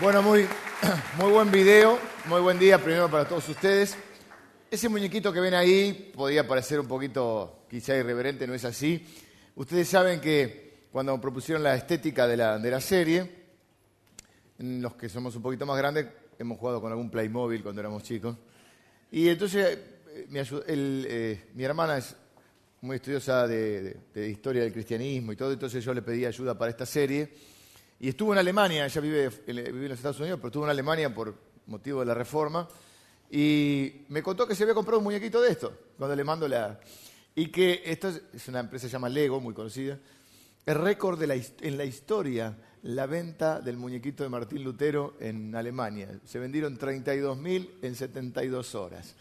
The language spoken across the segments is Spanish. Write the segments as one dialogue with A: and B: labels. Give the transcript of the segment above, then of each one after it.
A: Bueno, muy, muy buen video, muy buen día primero para todos ustedes. Ese muñequito que ven ahí podía parecer un poquito quizá irreverente, no es así. Ustedes saben que cuando propusieron la estética de la, de la serie, los que somos un poquito más grandes hemos jugado con algún Playmobil cuando éramos chicos. Y entonces eh, eh, mi hermana es muy estudiosa de, de, historia del cristianismo y todo, entonces yo le pedí ayuda para esta serie. Y estuvo en Alemania, ella vive, vive en los Estados Unidos, pero estuvo en Alemania por motivo de la reforma. Y me contó que se había comprado un muñequito de esto, cuando le mando la... Y que esto es, una empresa que se llama Lego, muy conocida. El récord en la historia, la venta del muñequito de Martín Lutero en Alemania. Se vendieron 32.000 en 72 horas.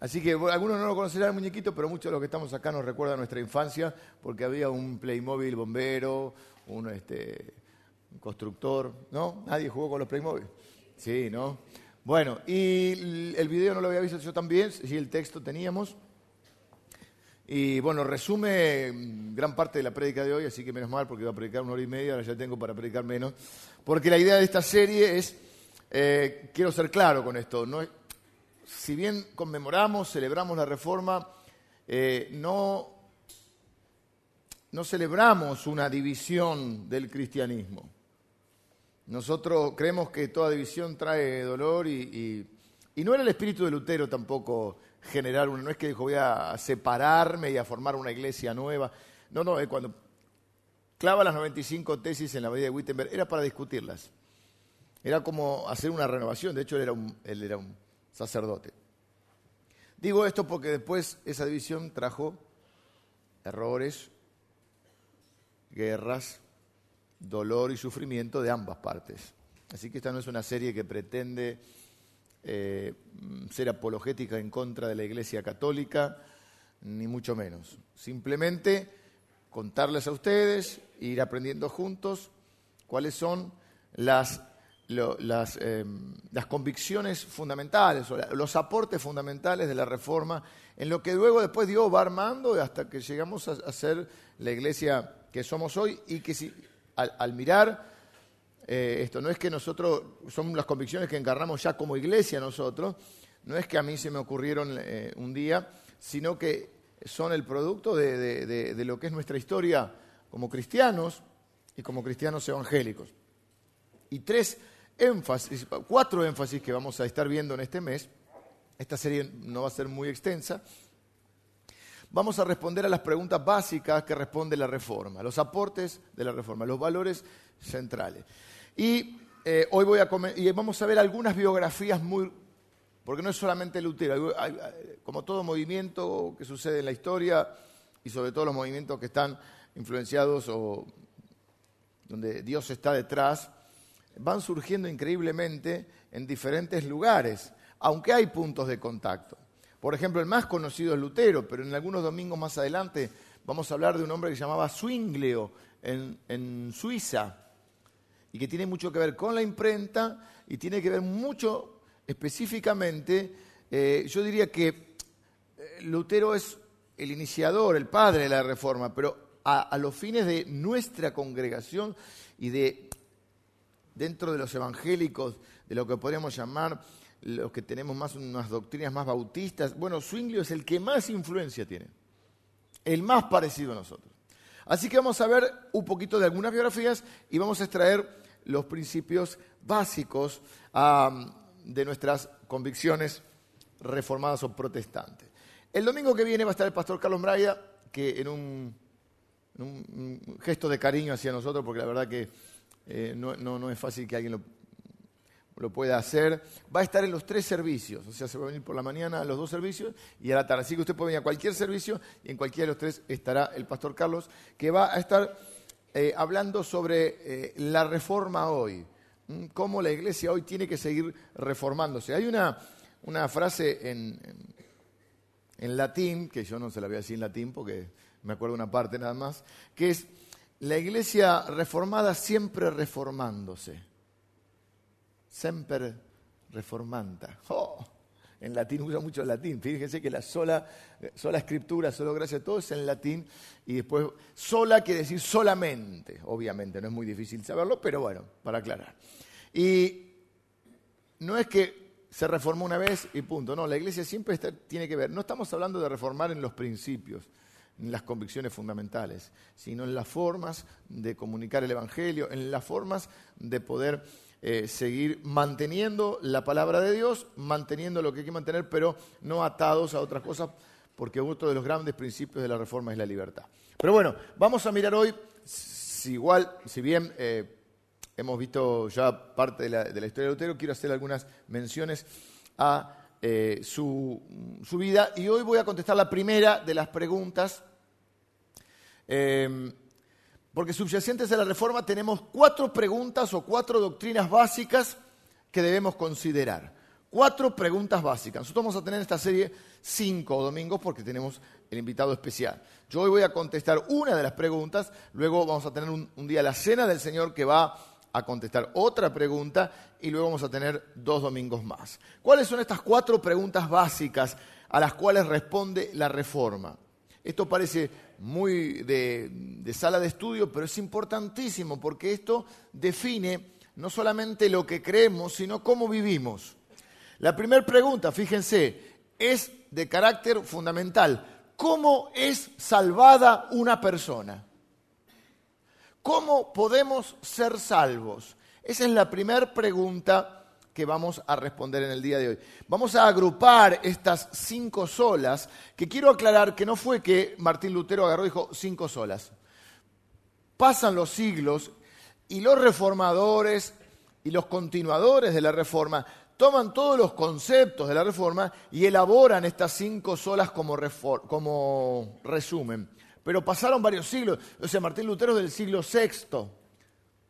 A: Así que algunos no lo conocerán el muñequito, pero muchos de los que estamos acá nos recuerdan nuestra infancia, porque había un Playmobil bombero, un, este, constructor, ¿no? Nadie jugó con los Playmobil. Sí, ¿no? Bueno, y el video no lo había visto yo también, sí, el texto teníamos. Y bueno, resume mm, gran parte de la prédica de hoy, así que menos mal porque iba a predicar una hora y media, ahora ya tengo para predicar menos. Porque la idea de esta serie es, eh, quiero ser claro con esto, no, si bien conmemoramos, celebramos la reforma, eh, no, no celebramos una división del cristianismo. Nosotros creemos que toda división trae dolor y, no era el espíritu de Lutero tampoco generar una, no es que dijo voy a separarme y a formar una iglesia nueva. No, no, es cuando clava las 95 tesis en la medida de Wittenberg, era para discutirlas. Era como hacer una renovación, de hecho él era un, él era un sacerdote. Digo esto porque después esa división trajo errores, guerras, dolor y sufrimiento de ambas partes. Así que esta no es una serie que pretende eh, ser apologética en contra de la Iglesia Católica, ni mucho menos. Simplemente contarles a ustedes, ir aprendiendo juntos cuáles son las, eh, las convicciones fundamentales, o los aportes fundamentales de la reforma, en lo que luego después Dios va armando hasta que llegamos a ser la iglesia que somos hoy y que si, al, mirar eh, esto, no es que nosotros, son las convicciones que encarnamos ya como iglesia nosotros, no es que a mí se me ocurrieron eh, un día, sino que son el producto de, lo que es nuestra historia como cristianos y como cristianos evangélicos. Y tres énfasis, cuatro énfasis que vamos a estar viendo en este mes. Esta serie no va a ser muy extensa, vamos a responder a las preguntas básicas que responde la reforma, los aportes de la reforma, los valores centrales. Y eh, hoy voy a y vamos a ver algunas biografías muy, porque no es solamente Lutero, como todo movimiento que sucede en la historia y sobre todo los movimientos que están influenciados o donde Dios está detrás, van surgiendo increíblemente en diferentes lugares, aunque hay puntos de contacto. Por ejemplo, el más conocido es Lutero, pero en algunos domingos más adelante vamos a hablar de un hombre que se llamaba Zwinglio en, Suiza y que tiene mucho que ver con la imprenta y tiene que ver mucho específicamente, eh, yo diría que eh, Lutero es el iniciador, el padre de la reforma, pero a, a, los fines de nuestra congregación y de dentro de los evangélicos, de lo que podríamos llamar los que tenemos más unas doctrinas más bautistas. Bueno, Zwinglio es el que más influencia tiene, el más parecido a nosotros. Así que vamos a ver un poquito de algunas biografías y vamos a extraer los principios básicos de nuestras convicciones reformadas o protestantes. El domingo que viene va a estar el pastor Carlos Braya, que en un, gesto de cariño hacia nosotros, porque la verdad que eh, no, no es fácil que alguien lo lo puede hacer. Va a estar en los tres servicios, o sea, se va a venir por la mañana a los dos servicios y a la tarde. Así que usted puede venir a cualquier servicio y en cualquiera de los tres estará el pastor Carlos, que va a estar eh, hablando sobre eh, la reforma hoy, cómo la iglesia hoy tiene que seguir reformándose. Hay una, una frase en, en, latín, que yo no se la voy a decir en latín porque me acuerdo una parte nada más, que es la iglesia reformada siempre reformándose semper reformanta. Oh, en latín usa mucho latín. Fíjense que la sola, sola escritura, solo gracia, todo es en latín. Y después, sola quiere decir solamente, obviamente, no es muy difícil saberlo, pero bueno, para aclarar. Y no es que se reformó una vez y punto. No, la iglesia siempre tiene que ver. No estamos hablando de reformar en los principios, en las convicciones fundamentales, sino en las formas de comunicar el Evangelio, en las formas de poder eh, seguir manteniendo la palabra de Dios, manteniendo lo que hay que mantener, pero no atados a otras cosas, porque uno de los grandes principios de la reforma es la libertad. Pero bueno, vamos a mirar hoy, si igual, si bien eh, hemos visto ya parte de la, historia de Lutero, quiero hacer algunas menciones a eh, su, vida y hoy voy a contestar la primera de las preguntas. Porque subyacentes a la reforma tenemos cuatro preguntas o cuatro doctrinas básicas que debemos considerar. Cuatro preguntas básicas. Nosotros vamos a tener en esta serie cinco domingos porque tenemos el invitado especial. Yo hoy voy a contestar una de las preguntas, luego vamos a tener un, día la cena del Señor que va a contestar otra pregunta y luego vamos a tener dos domingos más. ¿Cuáles son estas cuatro preguntas básicas a las cuales responde la reforma? Esto parece muy de, sala de estudio, pero es importantísimo porque esto define no solamente lo que creemos, sino cómo vivimos. La primera pregunta, fíjense, es de carácter fundamental. ¿Cómo es salvada una persona? ¿Cómo podemos ser salvos? Esa es la primera pregunta que vamos a responder en el día de hoy. Vamos a agrupar estas cinco solas, que quiero aclarar que no fue que Martín Lutero agarró y dijo cinco solas. Pasan los siglos y los reformadores y los continuadores de la reforma toman todos los conceptos de la reforma y elaboran estas cinco solas como, como resumen. Pero pasaron varios siglos, o sea, Martín Lutero es del siglo VI,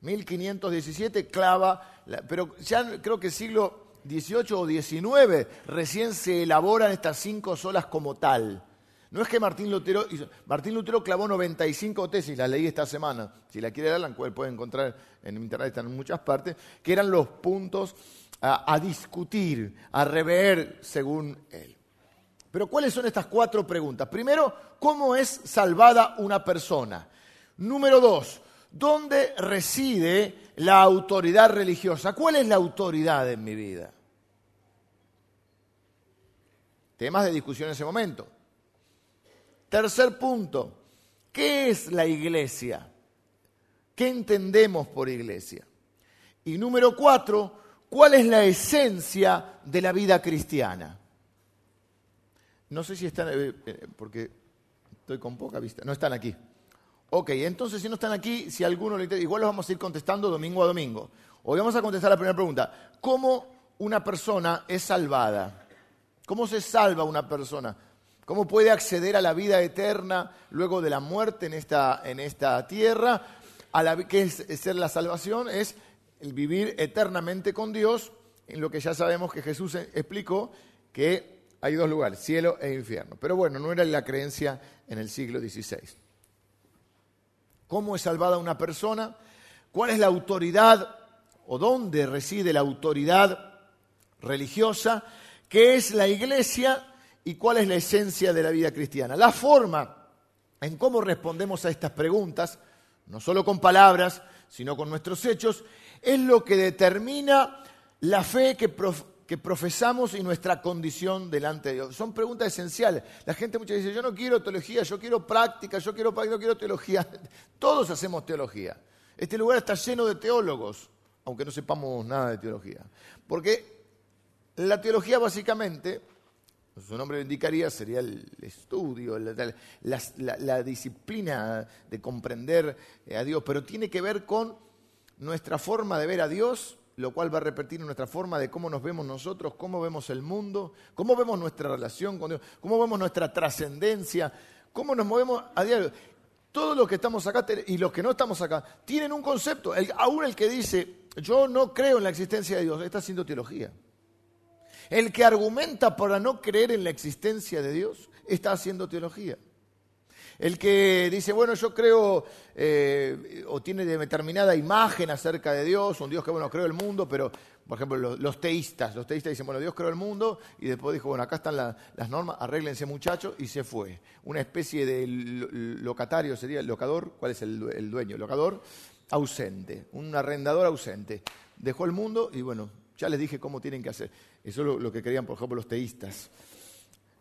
A: 1517 clava, pero ya creo que siglo XVIII o XIX recién se elaboran estas cinco solas como tal. No es que Martín Lutero Martín Lutero clavó 95 tesis, la leí esta semana. Si la quiere leer, la puede encontrar en internet, están en muchas partes, que eran los puntos a, a discutir, a rever según él. Pero ¿cuáles son estas cuatro preguntas? Primero, ¿cómo es salvada una persona? Número dos, ¿Dónde reside la autoridad religiosa? ¿Cuál es la autoridad en mi vida? Temas de discusión en ese momento. Tercer punto, ¿qué es la iglesia? ¿Qué entendemos por iglesia? Y número cuatro, ¿cuál es la esencia de la vida cristiana? No sé si están, eh, eh, porque estoy con poca vista, no están aquí. Ok, entonces si no están aquí, si alguno le interesa, igual los vamos a ir contestando domingo a domingo. Hoy vamos a contestar la primera pregunta. ¿Cómo una persona es salvada? ¿Cómo se salva una persona? ¿Cómo puede acceder a la vida eterna luego de la muerte en esta, en esta tierra? A la, ¿Qué es, ser la salvación? Es el vivir eternamente con Dios, en lo que ya sabemos que Jesús explicó que hay dos lugares, cielo e infierno. Pero bueno, no era la creencia en el siglo XVI cómo es salvada una persona, cuál es la autoridad o dónde reside la autoridad religiosa, qué es la iglesia y cuál es la esencia de la vida cristiana. La forma en cómo respondemos a estas preguntas, no solo con palabras, sino con nuestros hechos, es lo que determina la fe que, que profesamos y nuestra condición delante de Dios. Son preguntas esenciales. La gente muchas veces dice, yo no quiero teología, yo quiero práctica, yo quiero práctica, quiero teología. Todos hacemos teología. Este lugar está lleno de teólogos, aunque no sepamos nada de teología. Porque la teología básicamente, su nombre lo indicaría, sería el estudio, la disciplina de comprender a Dios, pero tiene que ver con nuestra forma de ver a Dios lo cual va a repetir nuestra forma de cómo nos vemos nosotros, cómo vemos el mundo, cómo vemos nuestra relación con Dios, cómo vemos nuestra trascendencia, cómo nos movemos a diario. Todos los que estamos acá y los que no estamos acá tienen un concepto. aún el que dice, yo no creo en la existencia de Dios, está haciendo teología. El que argumenta para no creer en la existencia de Dios, está haciendo teología. El que dice, bueno, yo creo eh, o tiene determinada imagen acerca de Dios, un Dios que, bueno, creó el mundo, pero, por ejemplo, los, teístas, los teístas dicen, bueno, Dios creó el mundo y después dijo, bueno, acá están las normas, arréglense muchachos y se fue. Una especie de locatario sería el locador, ¿cuál es el, el dueño? Locador ausente, un arrendador ausente. Dejó el mundo y, bueno, Ya les dije cómo tienen que hacer. Eso es lo, que querían, por ejemplo, los teístas.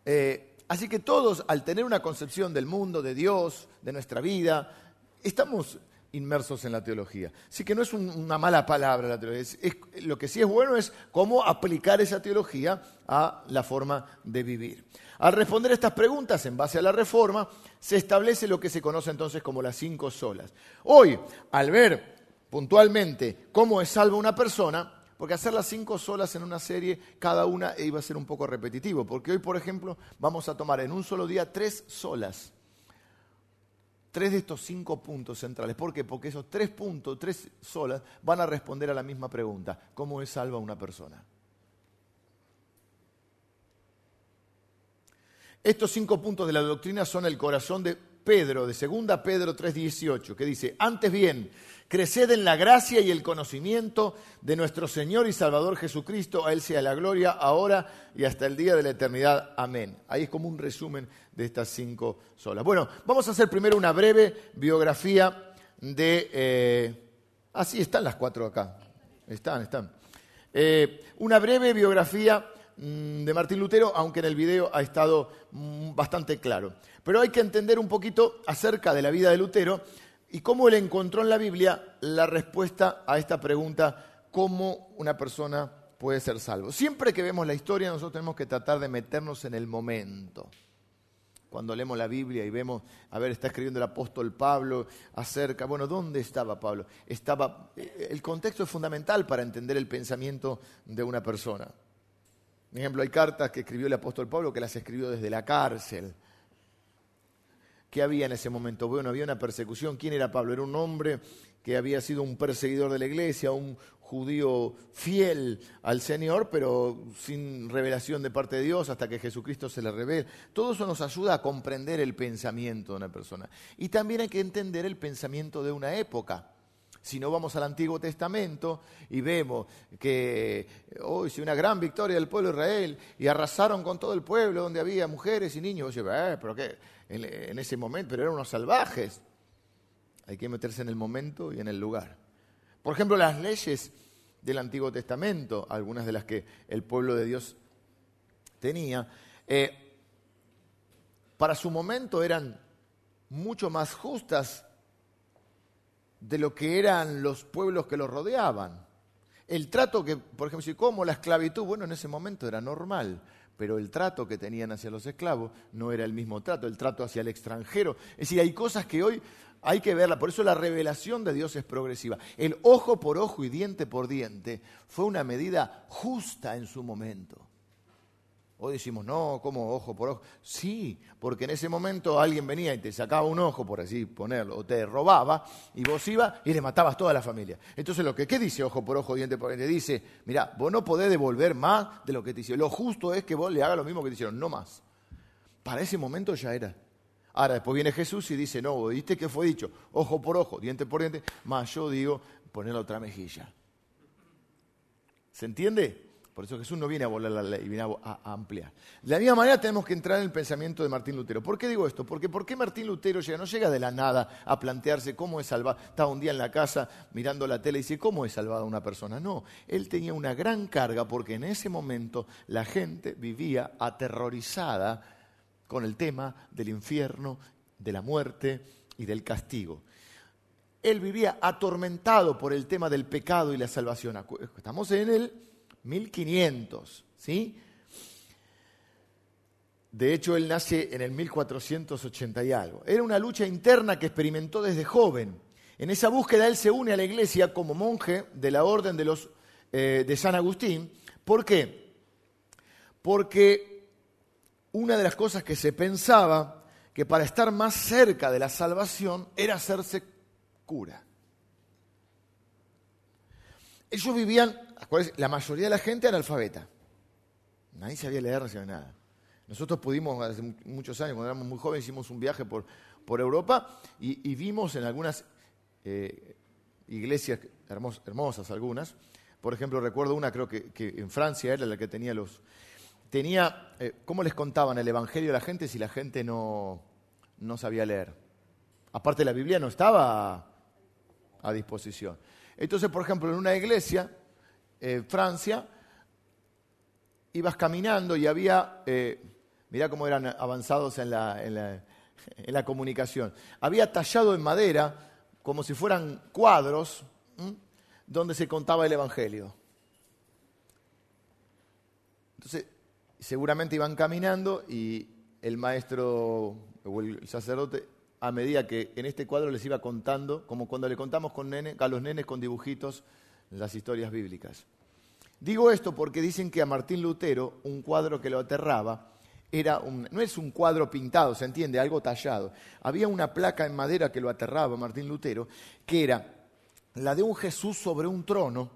A: Eh, así que todos, al tener una concepción del mundo, de Dios, de nuestra vida, estamos inmersos en la teología. Así que no es una mala palabra la teología. lo que sí es bueno es cómo aplicar esa teología a la forma de vivir. Al responder estas preguntas en base a la reforma, se establece lo que se conoce entonces como las cinco solas. Hoy, al ver puntualmente cómo es salva una persona, porque hacer las cinco solas en una serie, cada una iba a ser un poco repetitivo, porque hoy, por ejemplo, vamos a tomar en un solo día tres solas tres de estos cinco puntos centrales. ¿Por qué? Porque esos tres puntos, tres solas, van a responder a la misma pregunta. ¿Cómo es salva una persona? Estos cinco puntos de la doctrina son el corazón de Pedro, de 2 Pedro 3:18, que dice, antes bien, creced en la gracia y el conocimiento de nuestro Señor y Salvador Jesucristo, a Él sea la gloria ahora y hasta el día de la eternidad. Amén. Ahí es como un resumen de estas cinco solas. Bueno, vamos a hacer primero una breve biografía de... Eh, ah, están las cuatro acá. Están, están. Eh, una breve biografía mm, de Martín Lutero, aunque en el video ha estado mm, bastante claro. Pero hay que entender un poquito acerca de la vida de Lutero y cómo él encontró en la Biblia la respuesta a esta pregunta, ¿cómo una persona puede ser salvo? Siempre que vemos la historia nosotros tenemos que tratar de meternos en el momento cuando leemos la Biblia y vemos, a ver, está escribiendo el apóstol Pablo acerca, bueno, ¿dónde estaba Pablo? Estaba, eh, el contexto es fundamental para entender el pensamiento de una persona. Por ejemplo, hay cartas que escribió el apóstol Pablo que las escribió desde la cárcel. ¿Qué había en ese momento? Bueno, había una persecución. ¿Quién era Pablo? Era un hombre que había sido un perseguidor de la iglesia, un judío fiel al Señor, pero sin revelación de parte de Dios hasta que Jesucristo se le revele. Todo eso nos ayuda a comprender el pensamiento de una persona. Y también hay que entender el pensamiento de una época. Si no vamos al Antiguo Testamento y vemos que hoy oh, una gran victoria del pueblo de Israel y arrasaron con todo el pueblo donde había mujeres y niños, oye, eh, pero qué, en ese momento, pero eran unos salvajes. Hay que meterse en el momento y en el lugar. Por ejemplo, las leyes del Antiguo Testamento, algunas de las que el pueblo de Dios tenía, eh, para su momento eran mucho más justas de lo que eran los pueblos que los rodeaban. El trato que, por ejemplo, si como la esclavitud, bueno, en ese momento era normal, pero el trato que tenían hacia los esclavos no era el mismo trato, el trato hacia el extranjero. Es decir, hay cosas que hoy hay que verla, por eso la revelación de Dios es progresiva. El ojo por ojo y diente por diente fue una medida justa en su momento. Hoy decimos, no, ¿cómo ojo por ojo? Sí, porque en ese momento alguien venía y te sacaba un ojo, por así ponerlo, o te robaba, y vos ibas y le matabas toda la familia. Entonces, lo que, ¿qué dice ojo por ojo, diente por diente? Dice, mira, vos no podés devolver más de lo que te hicieron. Lo justo es que vos le hagas lo mismo que te hicieron, no más. Para ese momento ya era. Ahora, después viene Jesús y dice, no, ¿viste qué fue dicho? Ojo por ojo, diente por diente, más yo digo, poner la otra mejilla. ¿Se entiende? Por eso Jesús no viene a volar la ley, viene a, ampliar. De la misma manera tenemos que entrar en el pensamiento de Martín Lutero. ¿Por qué digo esto? Porque ¿por qué Martín Lutero llega? No llega de la nada a plantearse cómo es salvada. Estaba un día en la casa mirando la tele y dice, ¿cómo es salvada una persona? No, él tenía una gran carga porque en ese momento la gente vivía aterrorizada con el tema del infierno, de la muerte y del castigo. Él vivía atormentado por el tema del pecado y la salvación. Estamos en el 1500, ¿sí? De hecho, él nace en el 1480 y algo. Era una lucha interna que experimentó desde joven. En esa búsqueda él se une a la iglesia como monje de la orden de, los, eh, de San Agustín. ¿Por qué? Porque una de las cosas que se pensaba que para estar más cerca de la salvación era hacerse cura. Ellos vivían, la mayoría de la gente analfabeta. Nadie sabía leer, no sabía nada. Nosotros pudimos, hace muchos años, cuando éramos muy jóvenes, hicimos un viaje por, por Europa y, vimos en algunas eh, iglesias hermosas, algunas. Por ejemplo, recuerdo una, creo que, que en Francia era la que tenía los, tenía, eh, ¿cómo les contaban el Evangelio a la gente si la gente no, no sabía leer? Aparte la Biblia no estaba a disposición. Entonces, por ejemplo, en una iglesia eh, Francia, ibas caminando y había, eh, mirá cómo eran avanzados en la, comunicación, había tallado en madera, como si fueran cuadros, donde se contaba el Evangelio. Entonces, seguramente iban caminando y el maestro o el sacerdote, a medida que en este cuadro les iba contando, como cuando le contamos con a los nenes con dibujitos las historias bíblicas. Digo esto porque dicen que a Martín Lutero un cuadro que lo aterraba era no es un cuadro pintado, se entiende, algo tallado. Había una placa en madera que lo aterraba Martín Lutero, que era la de un Jesús sobre un trono.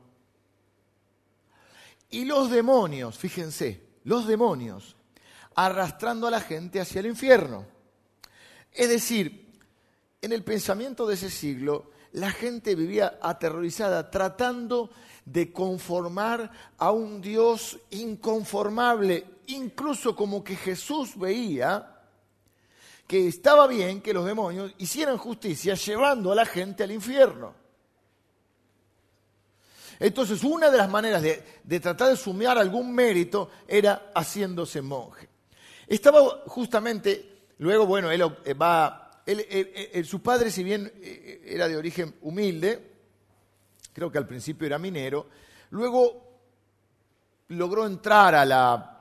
A: Y los demonios, fíjense, los demonios, arrastrando a la gente hacia el infierno. Es decir, en el pensamiento de ese siglo, la gente vivía aterrorizada, tratando de conformar a un Dios inconformable, incluso como que Jesús veía que estaba bien que los demonios hicieran justicia llevando a la gente al infierno. Entonces, una de las maneras de, tratar de sumear algún mérito era haciéndose monje. Estaba justamente, luego, bueno, él va, él, su padre, si bien eh, era de origen humilde, creo que al principio era minero, luego logró entrar a la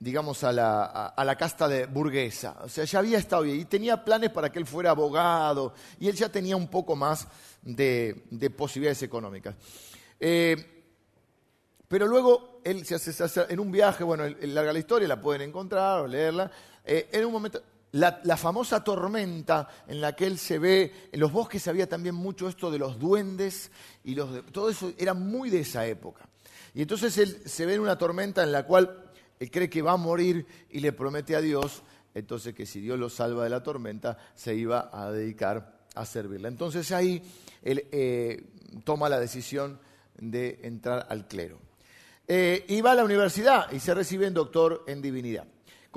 A: digamos, a la, casta de burguesa. O sea, ya había estado bien y tenía planes para que él fuera abogado y él ya tenía un poco más de, posibilidades económicas. Eh, pero luego él se hace, en un viaje, bueno, larga la historia, la pueden encontrar o leerla. Eh, en un momento, la, famosa tormenta en la que él se ve, en los bosques había también mucho esto de los duendes y los todo eso era muy de esa época. Y entonces él se ve en una tormenta en la cual él cree que va a morir y le promete a Dios, entonces que si Dios lo salva de la tormenta, se iba a dedicar a servirla. Entonces ahí él eh, toma la decisión de entrar al clero. Eh, y va a la universidad y se recibe en doctor en divinidad.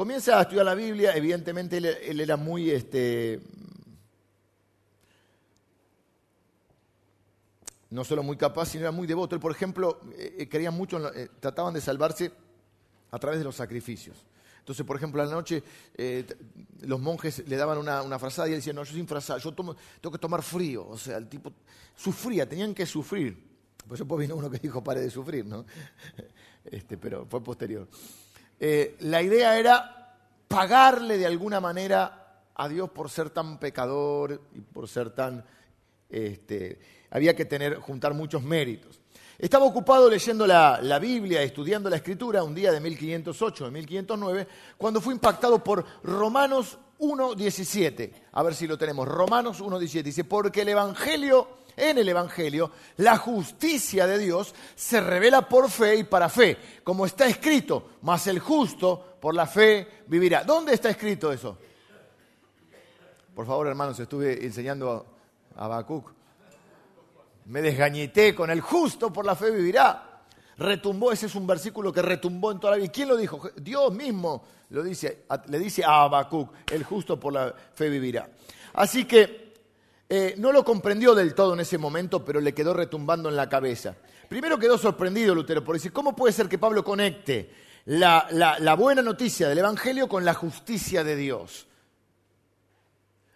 A: Comienza a estudiar la Biblia, evidentemente él, era muy, este, no solo muy capaz, sino era muy devoto. Él, por ejemplo, eh, quería mucho, trataban de salvarse a través de los sacrificios. Entonces, por ejemplo, a la noche eh, los monjes le daban una, una, frazada y él decía, no, yo sin frazada, yo tengo que tomar frío. O sea, el tipo sufría, tenían que sufrir. Pues después vino uno que dijo, pare de sufrir, ¿no? Este, pero fue posterior. Eh, la idea era pagarle de alguna manera a Dios por ser tan pecador y por ser tan... Este, había que tener, juntar muchos méritos. Estaba ocupado leyendo la, Biblia, estudiando la Escritura, un día de 1508, de 1509, cuando fue impactado por Romanos 1.17. A ver si lo tenemos. Romanos 1.17 dice, porque el Evangelio, en el Evangelio, la justicia de Dios se revela por fe y para fe, como está escrito, mas el justo por la fe vivirá. ¿Dónde está escrito eso? Por favor, hermanos, estuve enseñando a Habacuc me desgañité con el justo por la fe vivirá. Retumbó, ese es un versículo que retumbó en toda la vida. ¿Quién lo dijo? Dios mismo lo dice, le dice a Habacuc, el justo por la fe vivirá. Así que eh, no lo comprendió del todo en ese momento, pero le quedó retumbando en la cabeza. Primero quedó sorprendido Lutero por decir, ¿cómo puede ser que Pablo conecte la, la buena noticia del Evangelio con la justicia de Dios?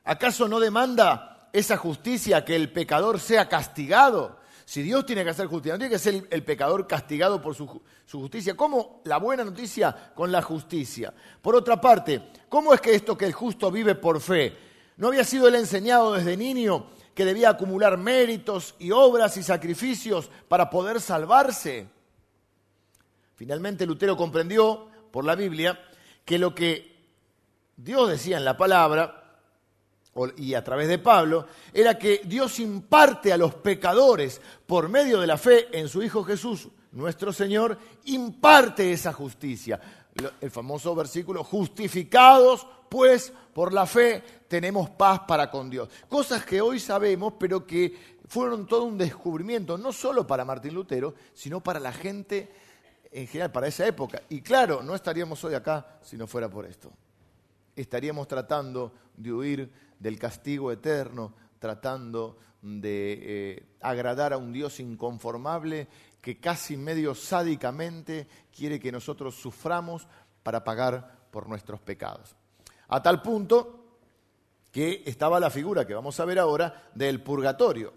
A: ¿Acaso no demanda esa justicia, que el pecador sea castigado. Si Dios tiene que hacer justicia, no tiene que ser el pecador castigado por su, justicia. ¿Cómo la buena noticia con la justicia? Por otra parte, ¿cómo es que esto que el justo vive por fe? ¿No había sido él enseñado desde niño que debía acumular méritos y obras y sacrificios para poder salvarse? Finalmente Lutero comprendió por la Biblia que lo que Dios decía en la palabra y a través de Pablo, era que Dios imparte a los pecadores, por medio de la fe en su Hijo Jesús, nuestro Señor, imparte esa justicia. El famoso versículo, justificados pues por la fe tenemos paz para con Dios. Cosas que hoy sabemos, pero que fueron todo un descubrimiento, no solo para Martín Lutero, sino para la gente en general, para esa época. Y claro, no estaríamos hoy acá si no fuera por esto. Estaríamos tratando de huir del castigo eterno, tratando de eh, agradar a un Dios inconformable que casi medio sádicamente quiere que nosotros suframos para pagar por nuestros pecados. A tal punto que estaba la figura que vamos a ver ahora del purgatorio.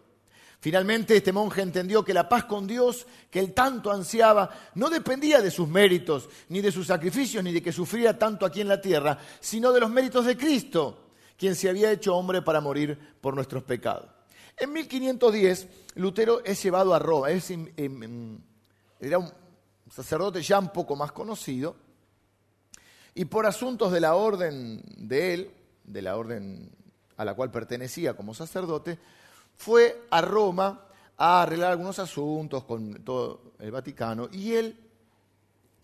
A: Finalmente este monje entendió que la paz con Dios que él tanto ansiaba no dependía de sus méritos, ni de sus sacrificios, ni de que sufría tanto aquí en la tierra, sino de los méritos de Cristo, quien se había hecho hombre para morir por nuestros pecados. En 1510, Lutero es llevado a Roma, era un sacerdote ya un poco más conocido, y por asuntos de la orden de él, de la orden a la cual pertenecía como sacerdote, fue a Roma a arreglar algunos asuntos con todo el Vaticano y él,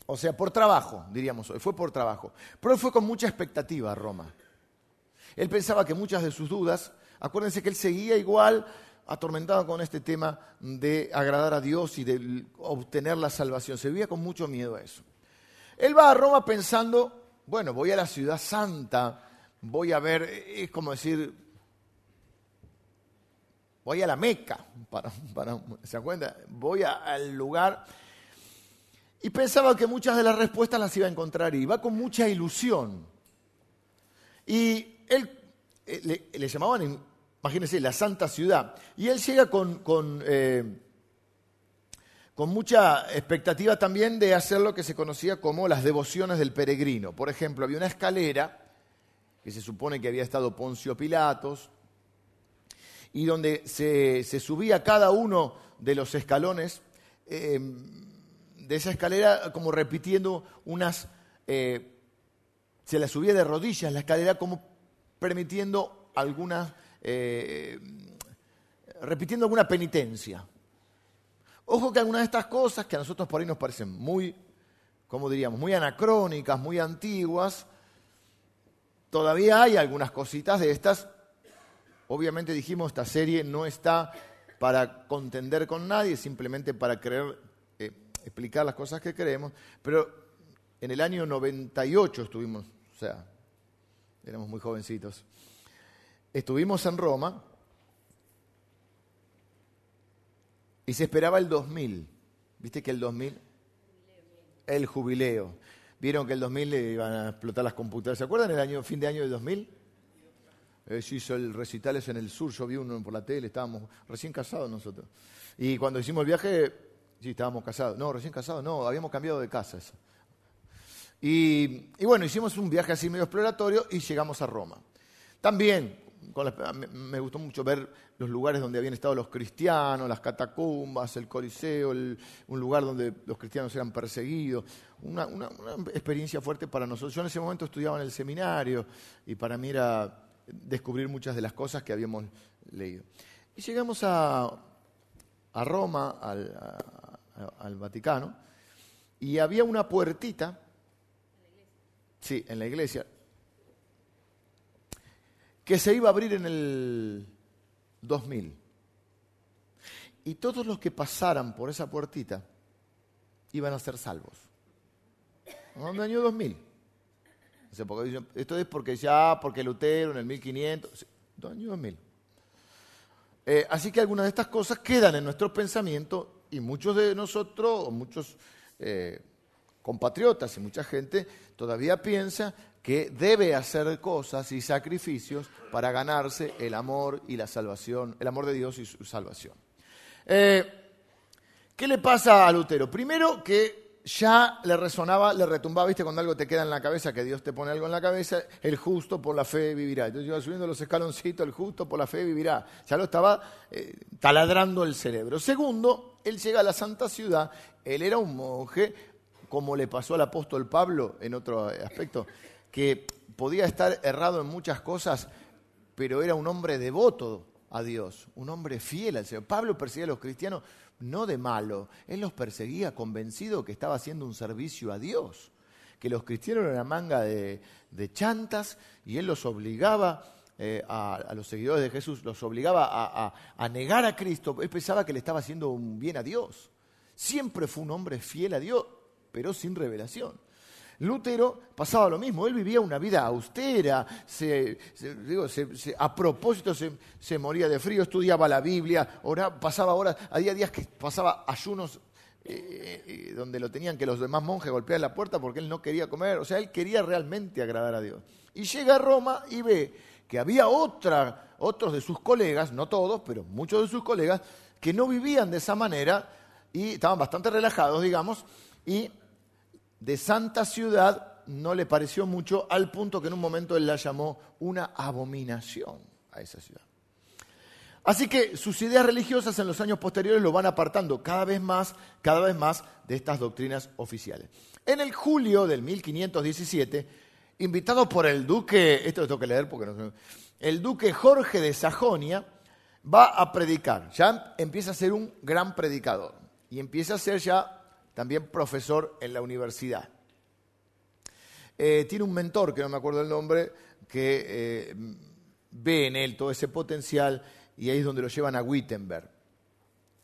A: o sea, por trabajo, diríamos hoy, fue por trabajo, pero él fue con mucha expectativa a Roma. Él pensaba que muchas de sus dudas, acuérdense que él seguía igual atormentado con este tema de agradar a Dios y de obtener la salvación, se vivía con mucho miedo a eso. Él va a Roma pensando, bueno, voy a la ciudad santa, voy a ver, es como decir, voy a la Meca, para, ¿se cuenta? Voy al lugar. Y pensaba que muchas de las respuestas las iba a encontrar y va con mucha ilusión. Y él eh, le, llamaban, imagínense, la Santa Ciudad. Y él llega con, con, eh, con mucha expectativa también de hacer lo que se conocía como las devociones del peregrino. Por ejemplo, había una escalera que se supone que había estado Poncio Pilatos, y donde se, subía cada uno de los escalones eh, de esa escalera como repitiendo unas... Eh, se la subía de rodillas la escalera como permitiendo algunas... Eh, repitiendo alguna penitencia. Ojo que algunas de estas cosas que a nosotros por ahí nos parecen muy, como diríamos, muy anacrónicas, muy antiguas, todavía hay algunas cositas de estas. Obviamente dijimos, esta serie no está para contender con nadie, simplemente para creer, eh, explicar las cosas que creemos, pero en el año 98 estuvimos, o sea, éramos muy jovencitos, estuvimos en Roma y se esperaba el 2000. ¿Viste que el 2000? El jubileo. Vieron que el 2000 le iban a explotar las computadoras. ¿Se acuerdan el año, fin de año de 2000? Eh, hizo el recitales en el sur, yo vi uno por la tele, estábamos recién casados nosotros. Y cuando hicimos el viaje, sí, estábamos casados. No, recién casados, no, habíamos cambiado de casa. Y, bueno, hicimos un viaje así medio exploratorio y llegamos a Roma. También me gustó mucho ver los lugares donde habían estado los cristianos, las catacumbas, el Coliseo, un lugar donde los cristianos eran perseguidos. Una, experiencia fuerte para nosotros. Yo en ese momento estudiaba en el seminario y para mí era descubrir muchas de las cosas que habíamos leído. Y llegamos a, a Roma, al, Vaticano, y había una puertita, sí, en la iglesia, que se iba a abrir en el 2000. Y todos los que pasaran por esa puertita iban a ser salvos. En el año 2000 esto es porque ya, porque Lutero en el 1500, año 2000. Eh, así que algunas de estas cosas quedan en nuestro pensamiento y muchos de nosotros, o muchos eh, compatriotas y mucha gente todavía piensa que debe hacer cosas y sacrificios para ganarse el amor y la salvación, el amor de Dios y su salvación. Eh, ¿Qué le pasa a Lutero? Primero que ya le resonaba, le retumbaba, viste, cuando algo te queda en la cabeza, que Dios te pone algo en la cabeza, el justo por la fe vivirá. Entonces iba subiendo los escaloncitos, el justo por la fe vivirá. Ya lo estaba eh, taladrando el cerebro. Segundo, él llega a la santa ciudad, él era un monje, como le pasó al apóstol Pablo en otro aspecto, que podía estar errado en muchas cosas, pero era un hombre devoto a Dios, un hombre fiel al Señor. Pablo perseguía a los cristianos no de malo, él los perseguía convencido que estaba haciendo un servicio a Dios, que los cristianos eran una manga de, chantas y él los obligaba eh, a, los seguidores de Jesús, los obligaba a, a, negar a Cristo, él pensaba que le estaba haciendo un bien a Dios. Siempre fue un hombre fiel a Dios, pero sin revelación. Lutero pasaba lo mismo, él vivía una vida austera, a propósito se, moría de frío, estudiaba la Biblia, pasaba horas, había días que pasaba ayunos eh, donde lo tenían que los demás monjes golpear la puerta porque él no quería comer. O sea, él quería realmente agradar a Dios. Y llega a Roma y ve que había otra, otros de sus colegas, no todos, pero muchos de sus colegas, que no vivían de esa manera y estaban bastante relajados, digamos, y de santa ciudad no le pareció mucho al punto que en un momento él la llamó una abominación a esa ciudad. Así que sus ideas religiosas en los años posteriores lo van apartando cada vez más, cada vez más de estas doctrinas oficiales. En el julio del 1517, invitado por el duque, esto lo tengo que leer porque no el duque Jorge de Sajonia va a predicar, ya empieza a ser un gran predicador y empieza a ser ya también profesor en la universidad. Eh, tiene un mentor, que no me acuerdo el nombre, que eh, ve en él todo ese potencial y ahí es donde lo llevan a Wittenberg,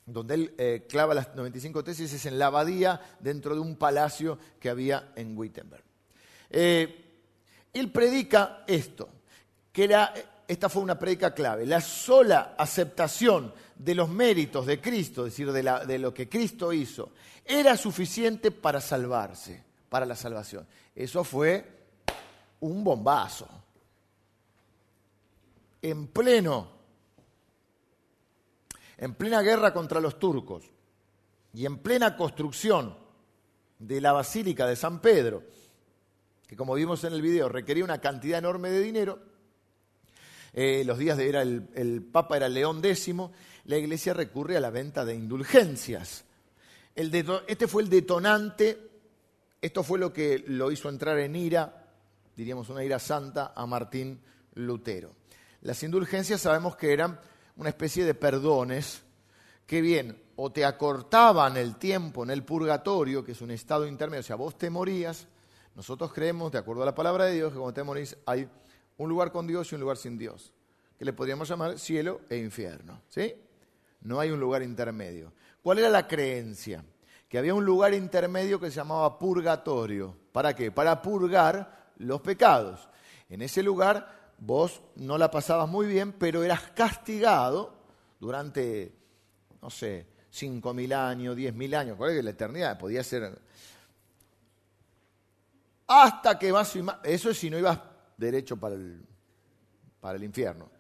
A: donde él eh, clava las 95 tesis, es en la abadía dentro de un palacio que había en Wittenberg. él predica esto, que era, esta fue una predica clave, la sola aceptación de los méritos de Cristo, es decir, de, de lo que Cristo hizo, era suficiente para salvarse, para la salvación. Eso fue un bombazo. En pleno, en plena guerra contra los turcos y en plena construcción de la Basílica de San Pedro, que como vimos en el video requería una cantidad enorme de dinero, eh, los días de era el, Papa era León X, la Iglesia recurre a la venta de indulgencias. Este fue el detonante, esto fue lo que lo hizo entrar en ira, diríamos una ira santa, a Martín Lutero. Las indulgencias sabemos que eran una especie de perdones que bien, o te acortaban el tiempo en el purgatorio, que es un estado intermedio, o sea, vos te morías, nosotros creemos, de acuerdo a la palabra de Dios, que cuando te morís hay un lugar con Dios y un lugar sin Dios, que le podríamos llamar cielo e infierno. ¿sí? No hay un lugar intermedio. ¿Cuál era la creencia? Que había un lugar intermedio que se llamaba purgatorio. ¿Para qué? Para purgar los pecados. En ese lugar vos no la pasabas muy bien, pero eras castigado durante, no sé, cinco mil años, diez mil años, ¿cuál es la eternidad? Podía ser... Hasta que vas... Eso es si no ibas derecho para el, para el infierno.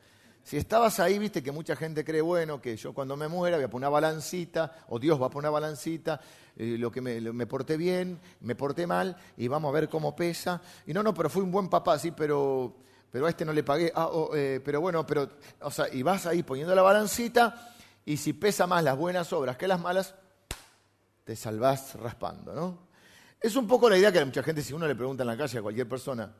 A: Si estabas ahí, viste que mucha gente cree, bueno, que yo cuando me muera voy a poner una balancita, o Dios va a poner una balancita, eh, lo que me, me, porté bien, me porté mal, y vamos a ver cómo pesa. Y no, no, pero fui un buen papá, sí, pero, pero a este no le pagué. Ah, oh, eh, pero bueno, pero, o sea, y vas ahí poniendo la balancita, y si pesa más las buenas obras que las malas, te salvás raspando, ¿no? Es un poco la idea que mucha gente, si uno le pregunta en la calle a cualquier persona,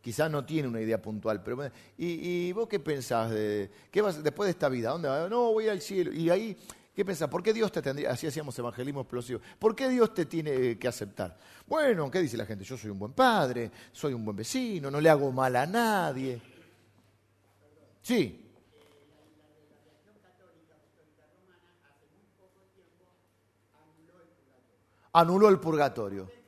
A: Quizás no tiene una idea puntual, pero ¿y, vos qué pensás de, qué vas después de esta vida? ¿Dónde vas? No, voy al cielo. Y ahí, ¿qué pensás? ¿Por qué Dios te tendría, así hacíamos evangelismo explosivo, ¿por qué Dios te tiene que aceptar? Bueno, ¿qué dice la gente? Yo soy un buen padre, soy un buen vecino, no le hago mal a nadie. Sí. Anuló el purgatorio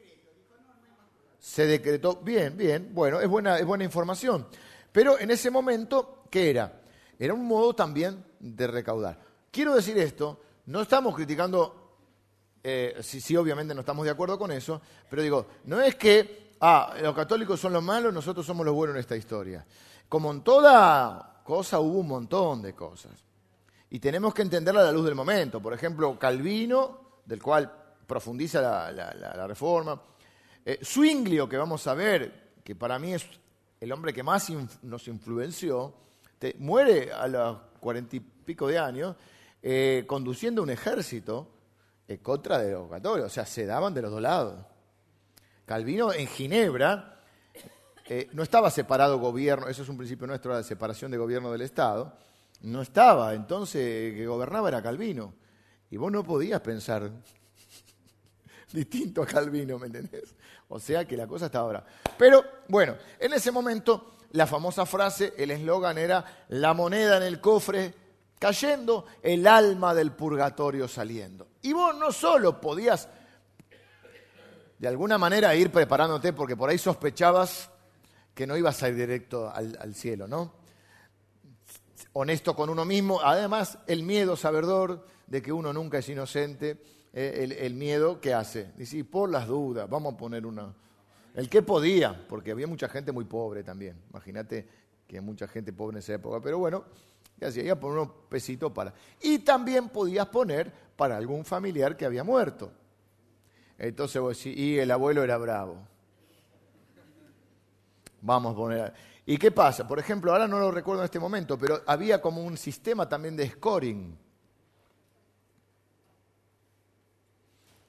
A: se decretó, bien, bien, bueno, es buena, es buena información. Pero en ese momento, ¿qué era? Era un modo también de recaudar. Quiero decir esto, no estamos criticando, eh, sí, obviamente no estamos de acuerdo con eso, pero digo, no es que, ah, los católicos son los malos, nosotros somos los buenos en esta historia. Como en toda cosa hubo un montón de cosas. Y tenemos que entenderla a la luz del momento. Por ejemplo, Calvino, del cual profundiza la reforma, eh, que vamos a ver, que para mí es el hombre que más nos influenció, muere a los cuarenta y pico de años eh, conduciendo un ejército en contra de los católicos, o sea, se daban de los dos lados. Calvino en Ginebra eh, no estaba separado gobierno, eso es un principio nuestro, la separación de gobierno del Estado, no estaba, entonces que gobernaba era Calvino. Y vos no podías pensar distinto a Calvino, ¿me entendés? O sea que la cosa está ahora. Pero bueno, en ese momento la famosa frase, el eslogan era la moneda en el cofre cayendo, el alma del purgatorio saliendo. Y vos no solo podías de alguna manera ir preparándote porque por ahí sospechabas que no ibas a ir directo al, al cielo, ¿no? Honesto con uno mismo, además el miedo sabedor de que uno nunca es inocente, eh, el, miedo, ¿qué hace? Dice, por las dudas, vamos a poner una... El que podía, porque había mucha gente muy pobre también. Imagínate que mucha gente pobre en esa época, pero bueno, ¿qué hacía? Poner unos pesitos para... Y también podías poner para algún familiar que había muerto. Entonces vos decís, y el abuelo era bravo. Vamos a poner... ¿Y qué pasa? Por ejemplo, ahora no lo recuerdo en este momento, pero había como un sistema también de scoring.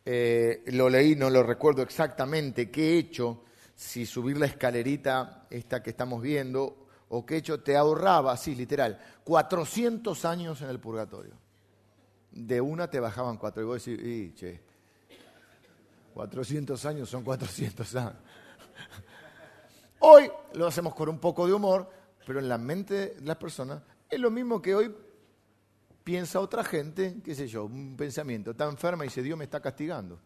A: Eh, lo leí, no lo recuerdo exactamente qué hecho, si subir la escalerita esta que estamos viendo, o qué hecho te ahorraba, sí, literal, 400 años en el purgatorio. De una te bajaban cuatro. Y vos decís, y, che, 400 años son 400 años. Hoy lo hacemos con un poco de humor, pero en la mente de las personas es lo mismo que hoy piensa otra gente, qué sé yo, un pensamiento, está enferma y dice, Dios me está castigando.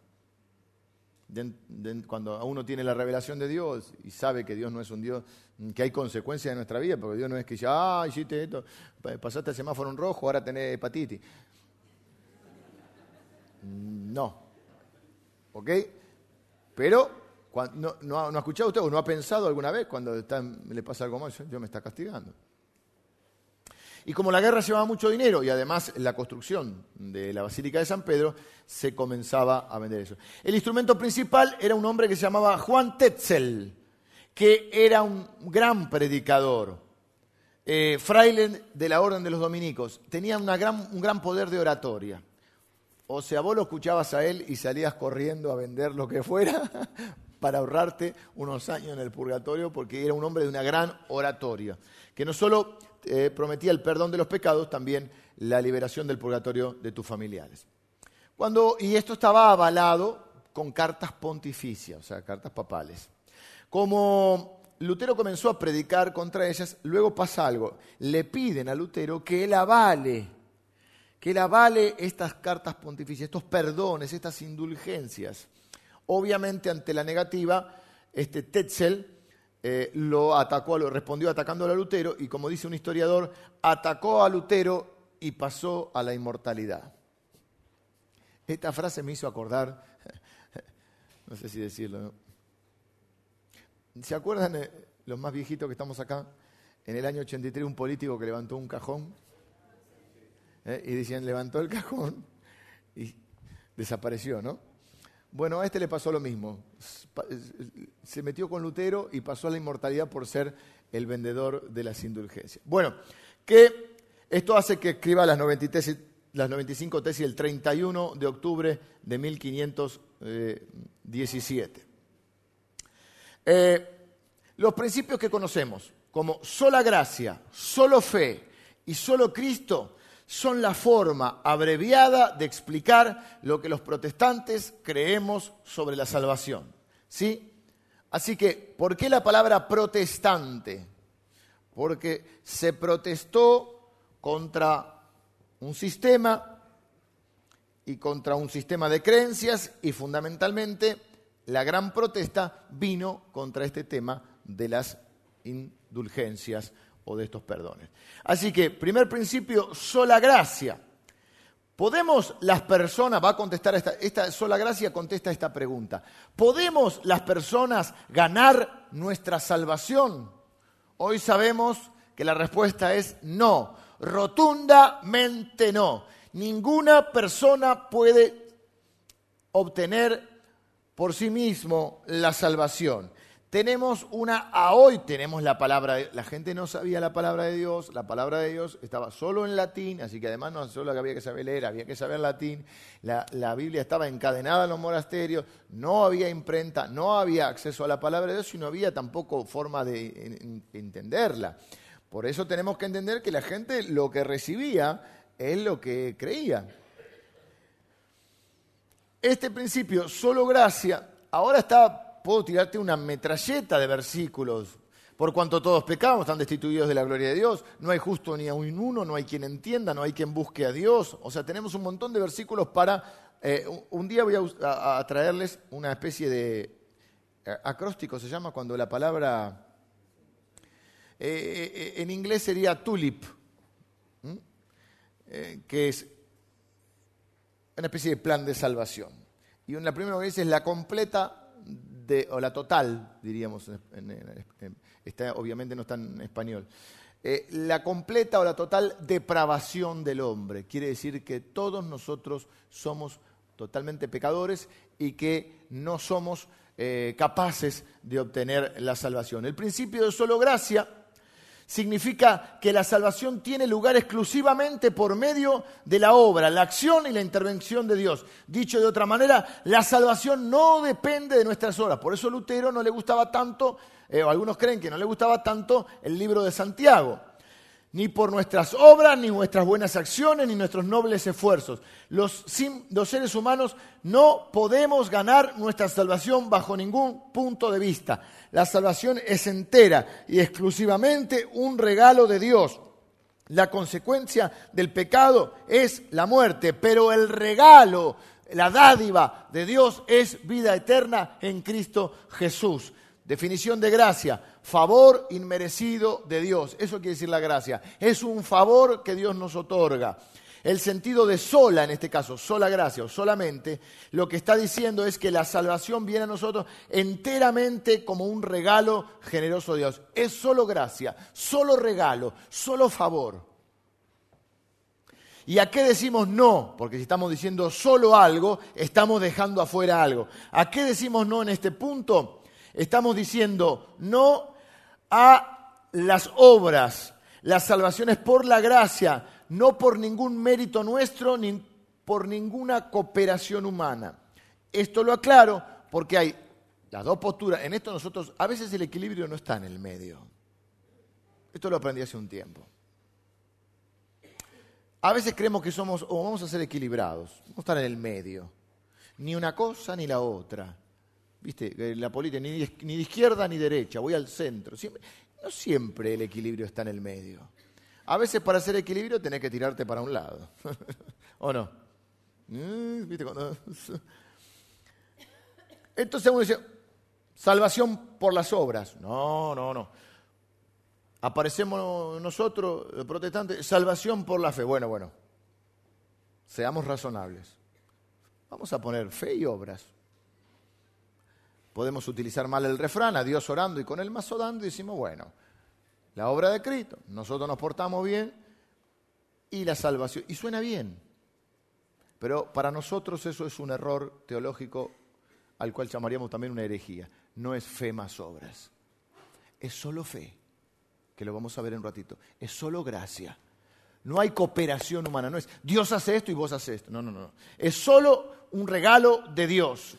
A: cuando uno tiene la revelación de Dios y sabe que Dios no es un Dios, que hay consecuencias en nuestra vida, porque Dios no es que dice, ah, hiciste esto, pasaste el semáforo en rojo, ahora tenés hepatitis. No. ¿Ok? Pero no, no, ha escuchado usted o no ha pensado alguna vez cuando le pasa algo más, Dios me está castigando. Y como la guerra llevaba mucho dinero y además la construcción de la Basílica de San Pedro, se comenzaba a vender eso. El instrumento principal era un hombre que se llamaba Juan Tetzel, que era un gran predicador, eh, fraile de la Orden de los Dominicos. Tenía gran, un gran poder de oratoria. O sea, vos lo escuchabas a él y salías corriendo a vender lo que fuera para ahorrarte unos años en el purgatorio, porque era un hombre de una gran oratoria, que no solo eh, prometía el perdón de los pecados, también la liberación del purgatorio de tus familiares. Cuando, y esto estaba avalado con cartas pontificias, o sea, cartas papales. Como Lutero comenzó a predicar contra ellas, luego pasa algo. Le piden a Lutero que él avale, que él avale estas cartas pontificias, estos perdones, estas indulgencias. Obviamente, ante la negativa, este Tetzel eh, lo atacó, lo respondió atacando a Lutero y, como dice un historiador, atacó a Lutero y pasó a la inmortalidad. Esta frase me hizo acordar, no sé si decirlo, ¿se acuerdan los más viejitos que estamos acá? En el año 83 un político que levantó un cajón eh, y decían levantó el cajón y desapareció, ¿no? Bueno, a este le pasó lo mismo. Se metió con Lutero y pasó a la inmortalidad por ser el vendedor de las indulgencias. Bueno, que esto hace que escriba las, 95 tesis el 31 de octubre de 1517. Eh, los principios que conocemos como sola gracia, solo fe y solo Cristo son la forma abreviada de explicar lo que los protestantes creemos sobre la salvación. ¿Sí? Así que, ¿por qué la palabra protestante? Porque se protestó contra un sistema y contra un sistema de creencias y fundamentalmente la gran protesta vino contra este tema de las indulgencias o de estos perdones. Así que, primer principio, sola gracia. ¿Podemos las personas, va a contestar esta, esta sola gracia contesta esta pregunta, ¿podemos las personas ganar nuestra salvación? Hoy sabemos que la respuesta es no, rotundamente no. Ninguna persona puede obtener por sí mismo la salvación tenemos una, a hoy tenemos la palabra, de, la gente no sabía la palabra de Dios, la palabra de Dios estaba solo en latín, así que además no solo había que saber leer, había que saber latín, la, la Biblia estaba encadenada en los monasterios, no había imprenta, no había acceso a la palabra de Dios y no había tampoco forma de entenderla. Por eso tenemos que entender que la gente lo que recibía es lo que creía. Este principio, solo gracia, ahora está puedo tirarte una metralleta de versículos. Por cuanto todos pecamos, están destituidos de la gloria de Dios. No hay justo ni aún uno, no hay quien entienda, no hay quien busque a Dios. O sea, tenemos un montón de versículos para... Eh, un día voy a, traerles una especie de eh, acróstico, se llama cuando la palabra... Eh, en inglés sería tulip, que es una especie de plan de salvación. Y la primera que dice es la completa de, o la total, diríamos, obviamente no está en español. Eh, la completa o la total depravación del hombre. Quiere decir que todos nosotros somos totalmente pecadores y que no somos eh, capaces de obtener la salvación. El principio de solo gracia significa que la salvación tiene lugar exclusivamente por medio de la obra, la acción y la intervención de Dios. Dicho de otra manera, la salvación no depende de nuestras obras. Por eso Lutero no le gustaba tanto, eh, o algunos creen que no le gustaba tanto el libro de Santiago ni por nuestras obras, ni nuestras buenas acciones, ni nuestros nobles esfuerzos. Los, seres humanos no podemos ganar nuestra salvación bajo ningún punto de vista. La salvación es entera y exclusivamente un regalo de Dios. La consecuencia del pecado es la muerte, pero el regalo, la dádiva de Dios es vida eterna en Cristo Jesús. Definición de gracia, favor inmerecido de Dios. Eso quiere decir la gracia. Es un favor que Dios nos otorga. El sentido de sola, en este caso, sola gracia o solamente, lo que está diciendo es que la salvación viene a nosotros enteramente como un regalo generoso de Dios. Es solo gracia, solo regalo, solo favor. ¿Y a qué decimos no? Porque si estamos diciendo solo algo, estamos dejando afuera algo. ¿A qué decimos no en este punto? Estamos diciendo no a las obras. La salvación es por la gracia, no por ningún mérito nuestro ni por ninguna cooperación humana. Esto lo aclaro porque hay las dos posturas. En esto nosotros, a veces el equilibrio no está en el medio. Esto lo aprendí hace un tiempo. A veces creemos que somos, o vamos a ser equilibrados, vamos a estar en el medio. Ni una cosa ni la otra. ¿Viste? La política, ni, de izquierda ni derecha, voy al centro. no siempre el equilibrio está en el medio. A veces para hacer equilibrio tenés que tirarte para un lado. ¿O no? Mm, Entonces uno dice, salvación por las obras. No, no, no. Aparecemos nosotros, protestantes, salvación por la fe. Bueno, bueno. Seamos razonables. Vamos a poner fe y obras. Podemos utilizar mal el refrán, a Dios orando y con el mazo dando, y decimos, bueno, la obra de Cristo, nosotros nos portamos bien y la salvación. Y suena bien, pero para nosotros eso es un error teológico al cual llamaríamos también una herejía. No es fe más obras, es solo fe, que lo vamos a ver en un ratito, es solo gracia. No hay cooperación humana, no es Dios hace esto y vos haces esto. No, no, no. Es solo un regalo de Dios.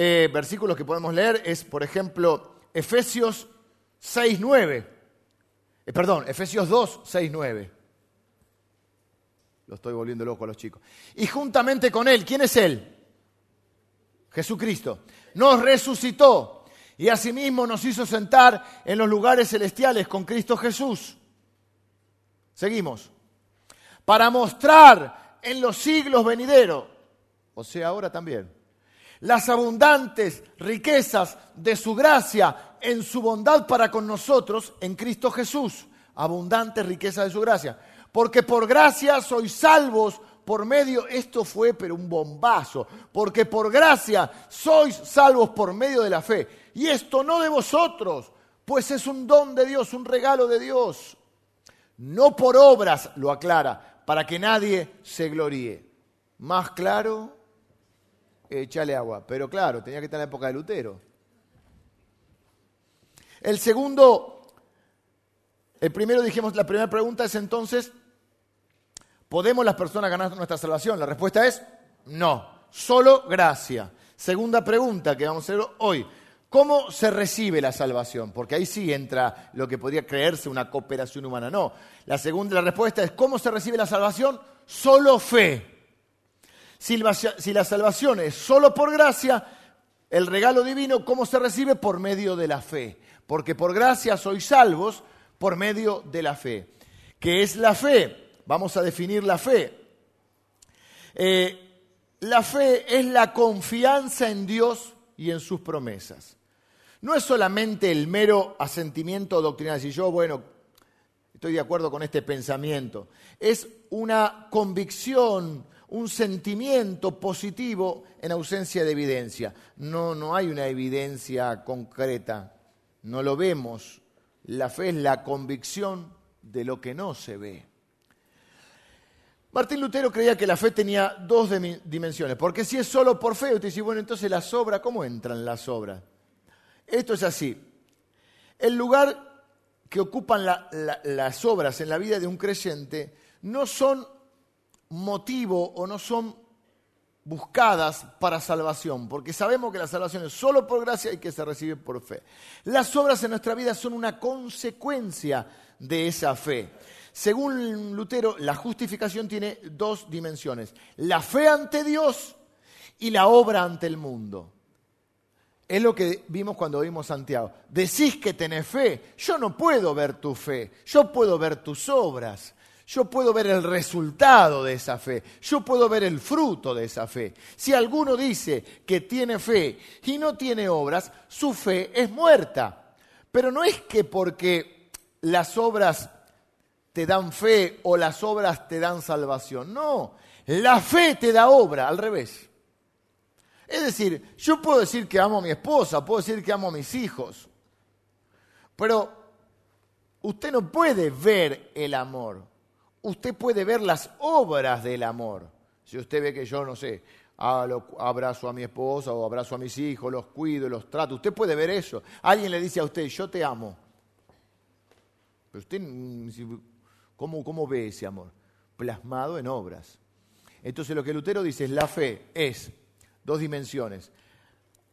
A: Eh, versículos que podemos leer es, por ejemplo, Efesios 6, 9. Eh, perdón, Efesios 2, 6, 9. Lo estoy volviendo loco a los chicos. Y juntamente con Él, ¿quién es Él? Jesucristo. Nos resucitó y asimismo nos hizo sentar en los lugares celestiales con Cristo Jesús. Seguimos. Para mostrar en los siglos venideros, o sea, ahora también, las abundantes riquezas de su gracia en su bondad para con nosotros en Cristo Jesús. Abundantes riquezas de su gracia. Porque por gracia sois salvos por medio, esto fue pero un bombazo, porque por gracia sois salvos por medio de la fe. Y esto no de vosotros, pues es un don de Dios, un regalo de Dios. No por obras, lo aclara, para que nadie se gloríe. Más claro, echale agua. Pero claro, tenía que estar en la época de Lutero. El segundo, el primero dijimos, la primera pregunta es entonces, ¿podemos las personas ganar nuestra salvación? La respuesta es no, solo gracia. Segunda pregunta que vamos a hacer hoy, ¿cómo se recibe la salvación? Porque ahí sí entra lo que podría creerse una cooperación humana. No, la segunda la respuesta es ¿cómo se recibe la salvación? Solo fe. Si la salvación es solo por gracia, el regalo divino, ¿cómo se recibe? Por medio de la fe. Porque por gracia sois salvos por medio de la fe. ¿Qué es la fe? Vamos a definir la fe. Eh, la fe es la confianza en Dios y en sus promesas. No es solamente el mero asentimiento doctrinal, si yo, bueno, estoy de acuerdo con este pensamiento. Es una convicción, un sentimiento positivo en ausencia de evidencia. No, no hay una evidencia concreta, no lo vemos. La fe es la convicción de lo que no se ve. Martín Lutero creía que la fe tenía dos dimensiones, porque si es solo por fe, usted dice, bueno, entonces las obras, ¿cómo entran las obras? Esto es así. El lugar que ocupan las obras en la vida de un creyente no son motivo o no son buscadas para salvación, porque sabemos que la salvación es solo por gracia y que se recibe por fe. Las obras en nuestra vida son una consecuencia de esa fe. Según Lutero, la justificación tiene dos dimensiones, la fe ante Dios y la obra ante el mundo. Es lo que vimos cuando vimos Santiago. Decís que tenés fe, yo no puedo ver tu fe, yo puedo ver tus obras yo puedo ver el resultado de esa fe, yo puedo ver el fruto de esa fe. Si alguno dice que tiene fe y no tiene obras, su fe es muerta. Pero no es que porque las obras te dan fe o las obras te dan salvación, no, la fe te da obra, al revés. Es decir, yo puedo decir que amo a mi esposa, puedo decir que amo a mis hijos, pero usted no puede ver el amor usted puede ver las obras del amor. Si usted ve que yo, no sé, abrazo a mi esposa o abrazo a mis hijos, los cuido, los trato, usted puede ver eso. Alguien le dice a usted, yo te amo. Pero usted, ¿cómo, cómo ve ese amor? Plasmado en obras. Entonces lo que Lutero dice es la fe es dos dimensiones.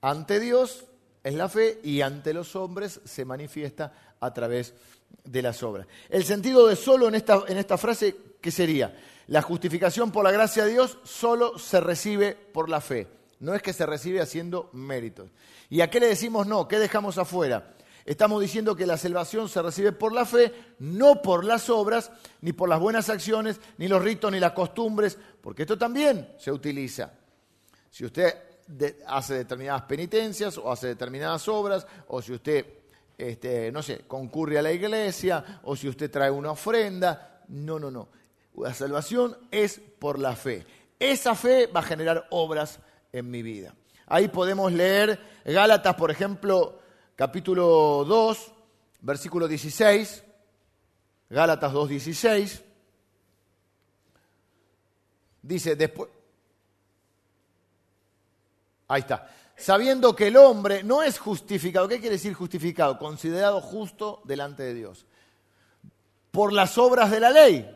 A: Ante Dios es la fe y ante los hombres se manifiesta a través de de las obras. El sentido de solo en esta, en esta frase, ¿qué sería? La justificación por la gracia de Dios solo se recibe por la fe. No es que se recibe haciendo méritos. ¿Y a qué le decimos no? ¿Qué dejamos afuera? Estamos diciendo que la salvación se recibe por la fe, no por las obras, ni por las buenas acciones, ni los ritos, ni las costumbres, porque esto también se utiliza. Si usted hace determinadas penitencias o hace determinadas obras, o si usted este, no sé, concurre a la iglesia o si usted trae una ofrenda. No, no, no. La salvación es por la fe. Esa fe va a generar obras en mi vida. Ahí podemos leer Gálatas, por ejemplo, capítulo 2, versículo 16. Gálatas 2, 16. Dice, después... Ahí está sabiendo que el hombre no es justificado. ¿Qué quiere decir justificado? Considerado justo delante de Dios. Por las obras de la ley,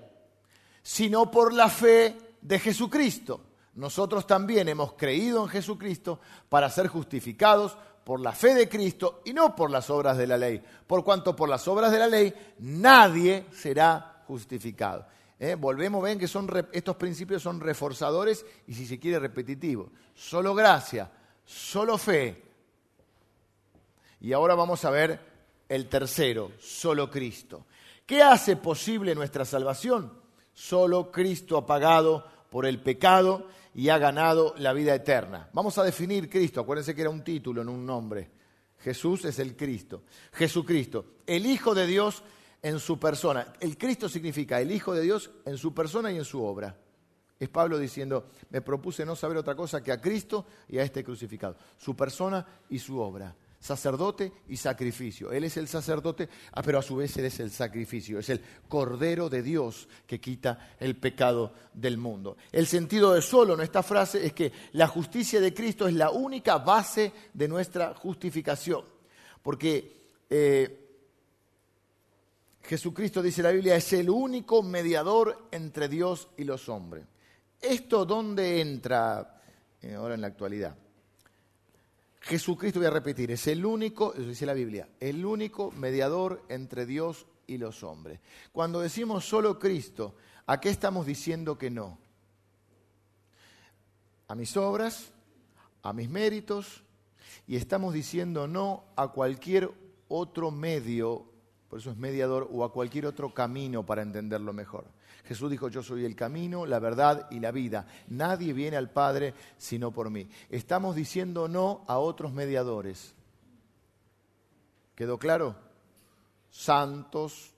A: sino por la fe de Jesucristo. Nosotros también hemos creído en Jesucristo para ser justificados por la fe de Cristo y no por las obras de la ley. Por cuanto por las obras de la ley nadie será justificado. ¿Eh? Volvemos, ven que estos principios son reforzadores y si se quiere repetitivos. Solo gracia, solo fe. Y ahora vamos a ver el tercero, solo Cristo. ¿Qué hace posible nuestra salvación? Solo Cristo ha pagado por el pecado y ha ganado la vida eterna. Vamos a definir Cristo, acuérdense que era un título, no un nombre. Jesús es el Cristo. Jesucristo, el Hijo de Dios en su persona. El Cristo significa el Hijo de Dios en su persona y en su obra. Es Pablo diciendo, me propuse no saber otra cosa que a Cristo y a este crucificado, su persona y su obra, sacerdote y sacrificio. Él es el sacerdote, ah, pero a su vez Él es el sacrificio, es el Cordero de Dios que quita el pecado del mundo. El sentido de solo en esta frase es que la justicia de Cristo es la única base de nuestra justificación, porque... Eh, Jesucristo, dice la Biblia, es el único mediador entre Dios y los hombres. ¿Esto dónde entra eh, ahora en la actualidad? Jesucristo, voy a repetir, es el único, eso dice la Biblia, el único mediador entre Dios y los hombres. Cuando decimos solo Cristo, ¿a qué estamos diciendo que no? A mis obras, a mis méritos, y estamos diciendo no a cualquier otro medio, por eso es mediador, o a cualquier otro camino para entenderlo mejor. Jesús dijo, yo soy el camino, la verdad y la vida. Nadie viene al Padre sino por mí. Estamos diciendo no a otros mediadores. ¿Quedó claro? Santos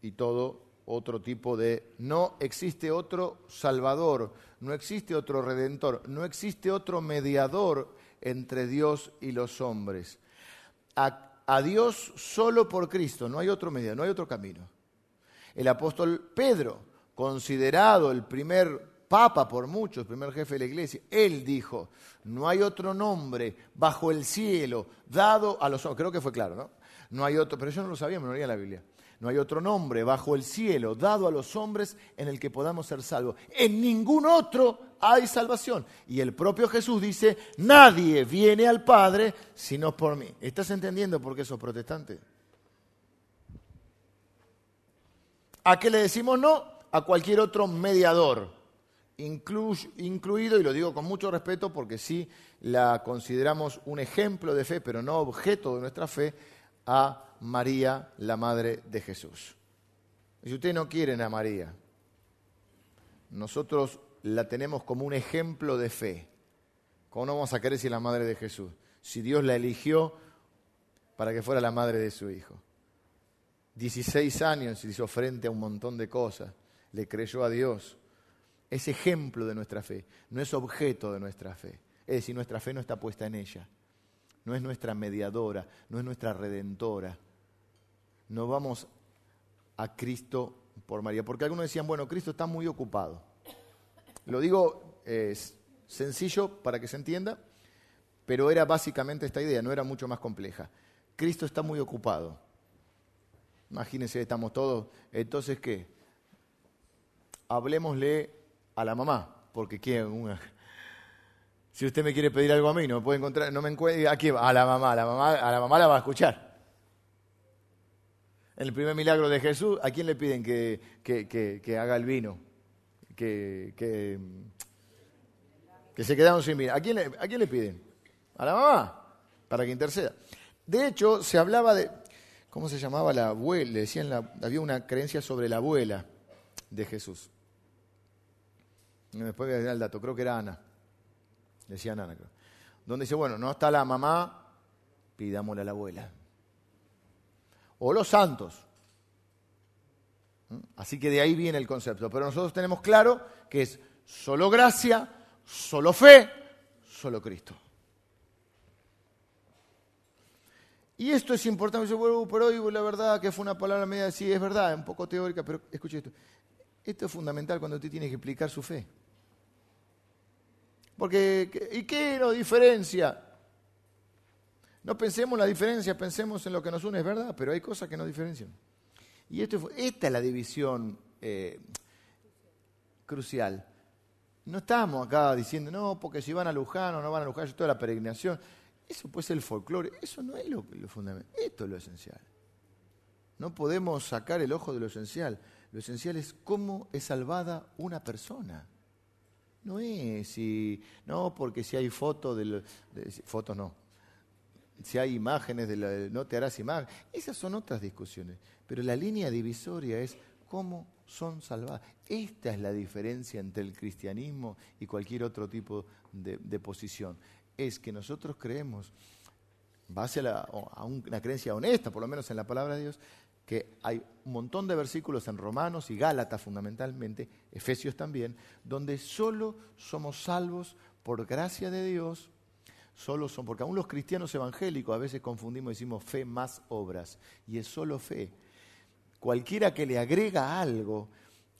A: y todo otro tipo de... No existe otro Salvador, no existe otro Redentor, no existe otro mediador entre Dios y los hombres. Dios solo por Cristo, no hay otro mediador, no hay otro camino. El apóstol Pedro, considerado el primer papa por muchos, el primer jefe de la iglesia, él dijo, no hay otro nombre bajo el cielo dado a los hombres, creo que fue claro, ¿no? No hay otro, pero yo no lo sabía, me lo leía la Biblia. No hay otro nombre bajo el cielo dado a los hombres en el que podamos ser salvos. En ningún otro hay salvación. Y el propio Jesús dice, nadie viene al Padre sino por mí. ¿Estás entendiendo por qué sos protestante? ¿A qué le decimos no? A cualquier otro mediador, incluido, y lo digo con mucho respeto porque sí la consideramos un ejemplo de fe, pero no objeto de nuestra fe, a María, la madre de Jesús. Si ustedes no quieren a María, nosotros la tenemos como un ejemplo de fe. ¿Cómo no vamos a querer si la madre de Jesús? Si Dios la eligió para que fuera la madre de su hijo. 16 años hizo frente a un montón de cosas, le creyó a Dios. Es ejemplo de nuestra fe, no es objeto de nuestra fe. Es decir, nuestra fe no está puesta en ella, no es nuestra mediadora, no es nuestra redentora no vamos a Cristo por María. Porque algunos decían, bueno, Cristo está muy ocupado. Lo digo es sencillo para que se entienda, pero era básicamente esta idea, no era mucho más compleja. Cristo está muy ocupado. Imagínense, estamos todos. Entonces, ¿qué? Hablemosle a la mamá, porque ¿quién? Si usted me quiere pedir algo a mí, no me puede encontrar, no me encuentre, ¿a quién? A la mamá, la mamá, a la mamá la va a escuchar. En el primer milagro de Jesús, ¿a quién le piden que, haga el vino? Que, que, se quedaron sin vino. ¿A quién, le, ¿A quién le piden? A la mamá, para que interceda. De hecho, se hablaba de, ¿cómo se llamaba la abuela? Le decían, había una creencia sobre la abuela de Jesús. Después voy a dar el dato, creo que era Ana. Decían Ana, creo. Donde dice, bueno, no está la mamá, pidámosle a la abuela o los santos. Así que de ahí viene el concepto. Pero nosotros tenemos claro que es solo gracia, solo fe, solo Cristo. Y esto es importante, yo vuelvo, pero hoy la verdad que fue una palabra media, sí, es verdad, un poco teórica, pero escuche esto. Esto es fundamental cuando usted tiene que explicar su fe. Porque, ¿y qué nos diferencia? No pensemos en la diferencia, pensemos en lo que nos une, es verdad, pero hay cosas que nos diferencian. Y esto, esta es la división eh, crucial. No estamos acá diciendo, no, porque si van a Luján o no van a Luján, toda la peregrinación. Eso puede ser el folclore, eso no es lo, lo fundamental, esto es lo esencial. No podemos sacar el ojo de lo esencial. Lo esencial es cómo es salvada una persona. No es si, no, porque si hay fotos de, de fotos no, si hay imágenes, de la, no te harás imagen. Esas son otras discusiones. Pero la línea divisoria es cómo son salvadas. Esta es la diferencia entre el cristianismo y cualquier otro tipo de, posición. Es que nosotros creemos, base a, a una creencia honesta, por lo menos en la palabra de Dios, que hay un montón de versículos en Romanos y Gálatas fundamentalmente, Efesios también, donde solo somos salvos por gracia de Dios solo son, porque aún los cristianos evangélicos a veces confundimos y decimos fe más obras, y es solo fe. Cualquiera que le agrega algo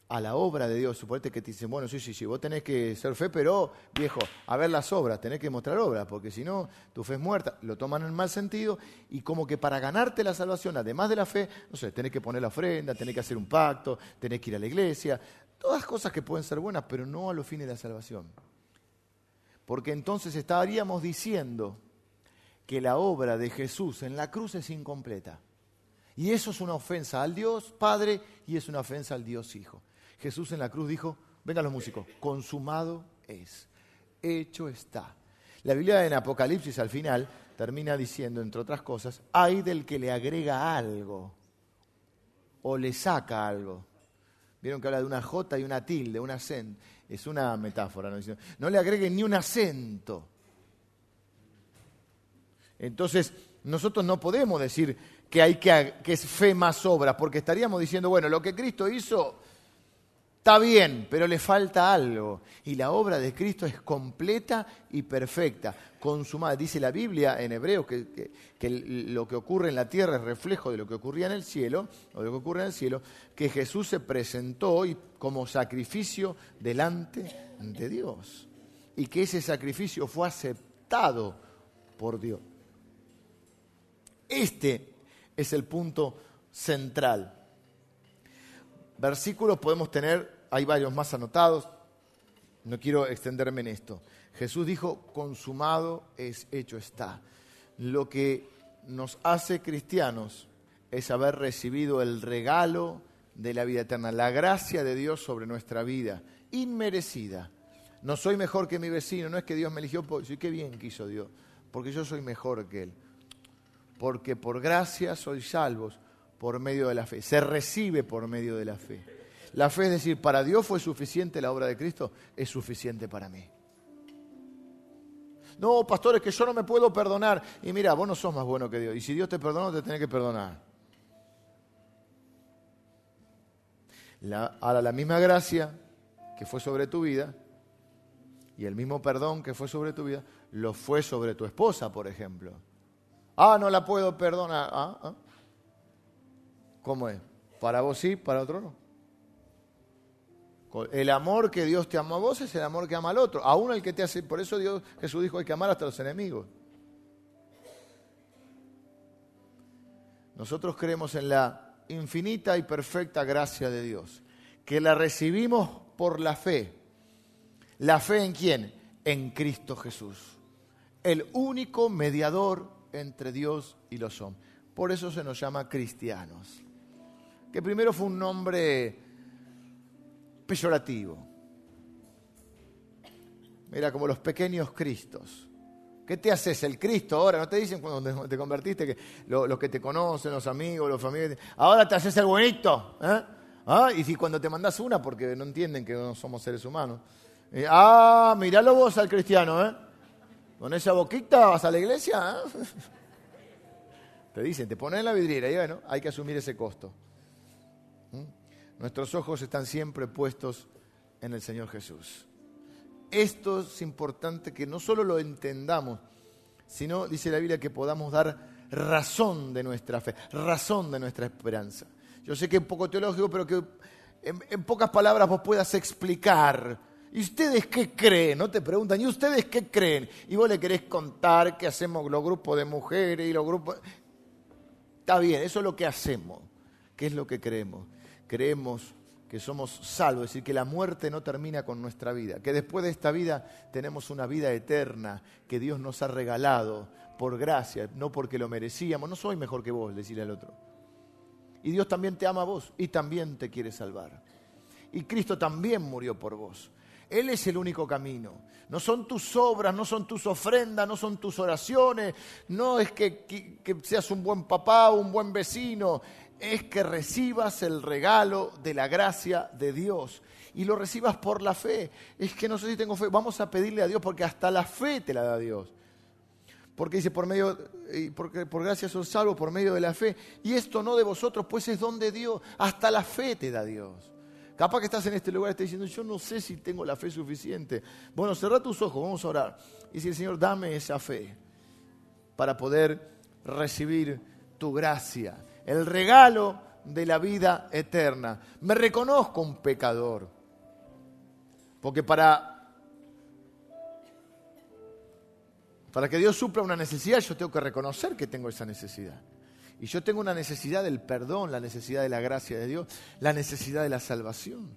A: a la obra de Dios, suponete que te dicen, bueno, sí, sí, sí, vos tenés que ser fe, pero viejo, a ver las obras, tenés que mostrar obras, porque si no, tu fe es muerta, lo toman en mal sentido, y como que para ganarte la salvación, además de la fe, no sé, tenés que poner la ofrenda, tenés que hacer un pacto, tenés que ir a la iglesia, todas cosas que pueden ser buenas, pero no a los fines de la salvación porque entonces estaríamos diciendo que la obra de Jesús en la cruz es incompleta. Y eso es una ofensa al Dios Padre y es una ofensa al Dios Hijo. Jesús en la cruz dijo, vengan los músicos, consumado es, hecho está. La Biblia en Apocalipsis al final termina diciendo, entre otras cosas, hay del que le agrega algo o le saca algo. Vieron que habla de una J y una tilde, una acento es una metáfora, ¿no? no le agreguen ni un acento. Entonces, nosotros no podemos decir que hay que, que es fe más obra, porque estaríamos diciendo, bueno, lo que Cristo hizo está bien, pero le falta algo. Y la obra de Cristo es completa y perfecta, consumada. Dice la Biblia en hebreo que, que, lo que ocurre en la tierra es reflejo de lo que ocurría en el cielo, o de lo que ocurre en el cielo, que Jesús se presentó como sacrificio delante de Dios. Y que ese sacrificio fue aceptado por Dios. Este es el punto central. Versículos podemos tener, hay varios más anotados, no quiero extenderme en esto. Jesús dijo, consumado es hecho está. Lo que nos hace cristianos es haber recibido el regalo de la vida eterna, la gracia de Dios sobre nuestra vida, inmerecida. No soy mejor que mi vecino, no es que Dios me eligió, sí, qué bien quiso Dios, porque yo soy mejor que Él porque por gracia sois salvos por medio de la fe. Se recibe por medio de la fe. La fe es decir, para Dios fue suficiente la obra de Cristo, es suficiente para mí. No, pastores, que yo no me puedo perdonar. Y mira, vos no sos más bueno que Dios. Y si Dios te perdonó, te tiene que perdonar. ahora, la misma gracia que fue sobre tu vida y el mismo perdón que fue sobre tu vida, lo fue sobre tu esposa, por ejemplo. Ah, no la puedo perdonar. Ah, ah. ¿Cómo es? Para vos sí, para otro no. El amor que Dios te ama a vos es el amor que ama al otro. A uno el que te hace. Por eso Dios, Jesús dijo hay que amar hasta los enemigos. Nosotros creemos en la infinita y perfecta gracia de Dios, que la recibimos por la fe. ¿La fe en quién? En Cristo Jesús, el único mediador entre Dios y los hombres. Por eso se nos llama cristianos. Que primero fue un nombre peyorativo. Mira, como los pequeños cristos. ¿Qué te haces el Cristo ahora? ¿No te dicen cuando te convertiste que los que te conocen, los amigos, los familiares, ahora te haces el buenito? ¿eh? ¿Ah? Y si cuando te mandas una, porque no entienden que no somos seres humanos. Ah, miralo vos al cristiano, ¿eh? Con esa boquita vas a la iglesia. ¿eh? Te dicen, te ponen en la vidriera y bueno, hay que asumir ese costo. Nuestros ojos están siempre puestos en el Señor Jesús. Esto es importante que no solo lo entendamos, sino, dice la Biblia, que podamos dar razón de nuestra fe, razón de nuestra esperanza. Yo sé que es un poco teológico, pero que en pocas palabras vos puedas explicar ¿Y ustedes qué creen? No te preguntan, ¿y ustedes qué creen? Y vos le querés contar qué hacemos los grupos de mujeres y los grupos... Está bien, eso es lo que hacemos. ¿Qué es lo que creemos? Creemos que somos salvos, es decir, que la muerte no termina con nuestra vida, que después de esta vida tenemos una vida eterna que Dios nos ha regalado por gracia, no porque lo merecíamos. No soy mejor que vos, decirle al otro. Y Dios también te ama a vos y también te quiere salvar. Y Cristo también murió por vos. Él es el único camino. No son tus obras, no son tus ofrendas, no son tus oraciones, no es que, seas un buen papá un buen vecino, es que recibas el regalo de la gracia de Dios y lo recibas por la fe. Es que no sé si tengo fe, vamos a pedirle a Dios porque hasta la fe te la da Dios. Porque dice, por medio, porque por gracia sos salvo por medio de la fe. Y esto no de vosotros, pues es don de Dios. Hasta la fe te da Dios. Capaz que estás en este lugar y estás diciendo, yo no sé si tengo la fe suficiente. Bueno, cerra tus ojos, vamos a orar. Y el Señor, dame esa fe para poder recibir tu gracia, el regalo de la vida eterna. Me reconozco un pecador. Porque para, para que Dios supla una necesidad, yo tengo que reconocer que tengo esa necesidad. Y yo tengo una necesidad del perdón, la necesidad de la gracia de Dios, la necesidad de la salvación.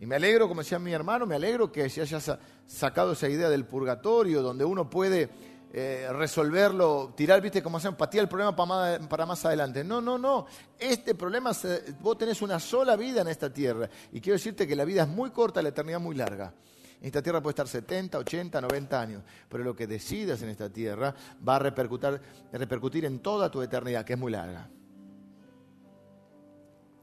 A: Y me alegro, como decía mi hermano, me alegro que se haya sacado esa idea del purgatorio, donde uno puede eh, resolverlo, tirar, viste, como hacen, empatía el problema para más, adelante. No, no, no. Este problema, vos tenés una sola vida en esta tierra. Y quiero decirte que la vida es muy corta, la eternidad muy larga. Esta tierra puede estar 70, 80, 90 años, pero lo que decidas en esta tierra va a repercutir, en toda tu eternidad, que es muy larga.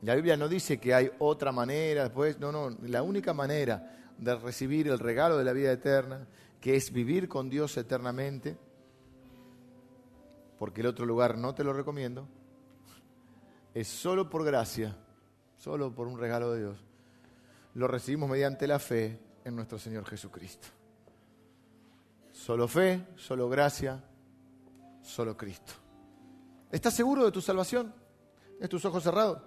A: La Biblia no dice que hay otra manera, después, no, no, la única manera de recibir el regalo de la vida eterna, que es vivir con Dios eternamente, porque el otro lugar no te lo recomiendo, es solo por gracia, solo por un regalo de Dios. Lo recibimos mediante la fe en nuestro Señor Jesucristo. Solo fe, solo gracia, solo Cristo. ¿Estás seguro de tu salvación? ¿Es tus ojos cerrados?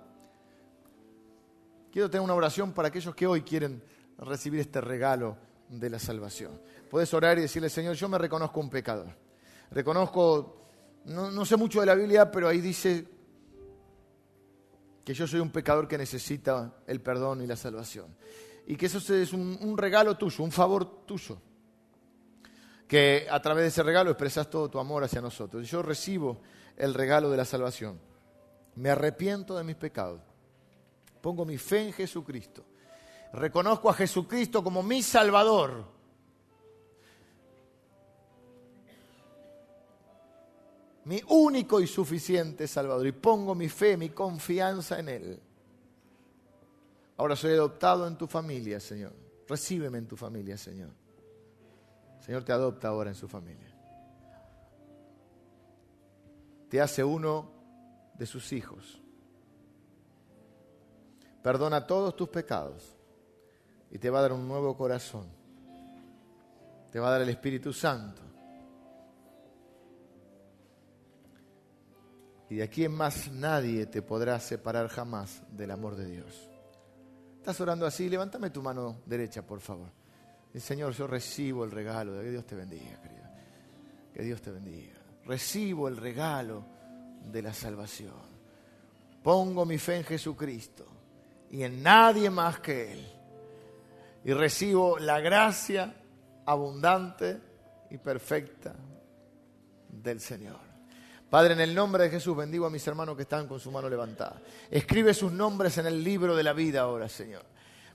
A: Quiero tener una oración para aquellos que hoy quieren recibir este regalo de la salvación. Puedes orar y decirle, Señor, yo me reconozco un pecador. Reconozco, no, sé mucho de la Biblia, pero ahí dice que yo soy un pecador que necesita el perdón y la salvación. Y que eso es un, un regalo tuyo, un favor tuyo. Que a través de ese regalo expresas todo tu amor hacia nosotros. Yo recibo el regalo de la salvación. Me arrepiento de mis pecados. Pongo mi fe en Jesucristo. Reconozco a Jesucristo como mi Salvador. Mi único y suficiente Salvador. Y pongo mi fe, mi confianza en Él. Ahora soy adoptado en tu familia, Señor. Recíbeme en tu familia, Señor. Señor te adopta ahora en su familia. Te hace uno de sus hijos. Perdona todos tus pecados y te va a dar un nuevo corazón. Te va a dar el Espíritu Santo. Y de aquí en más nadie te podrá separar jamás del amor de Dios. ¿Estás orando así? Levántame tu mano derecha, por favor. Y, Señor, yo recibo el regalo. Que Dios te bendiga, querido. Que Dios te bendiga. Recibo el regalo de la salvación. Pongo mi fe en Jesucristo y en nadie más que Él. Y recibo la gracia abundante y perfecta del Señor. Padre, en el nombre de Jesús bendigo a mis hermanos que están con su mano levantada. Escribe sus nombres en el libro de la vida ahora, Señor.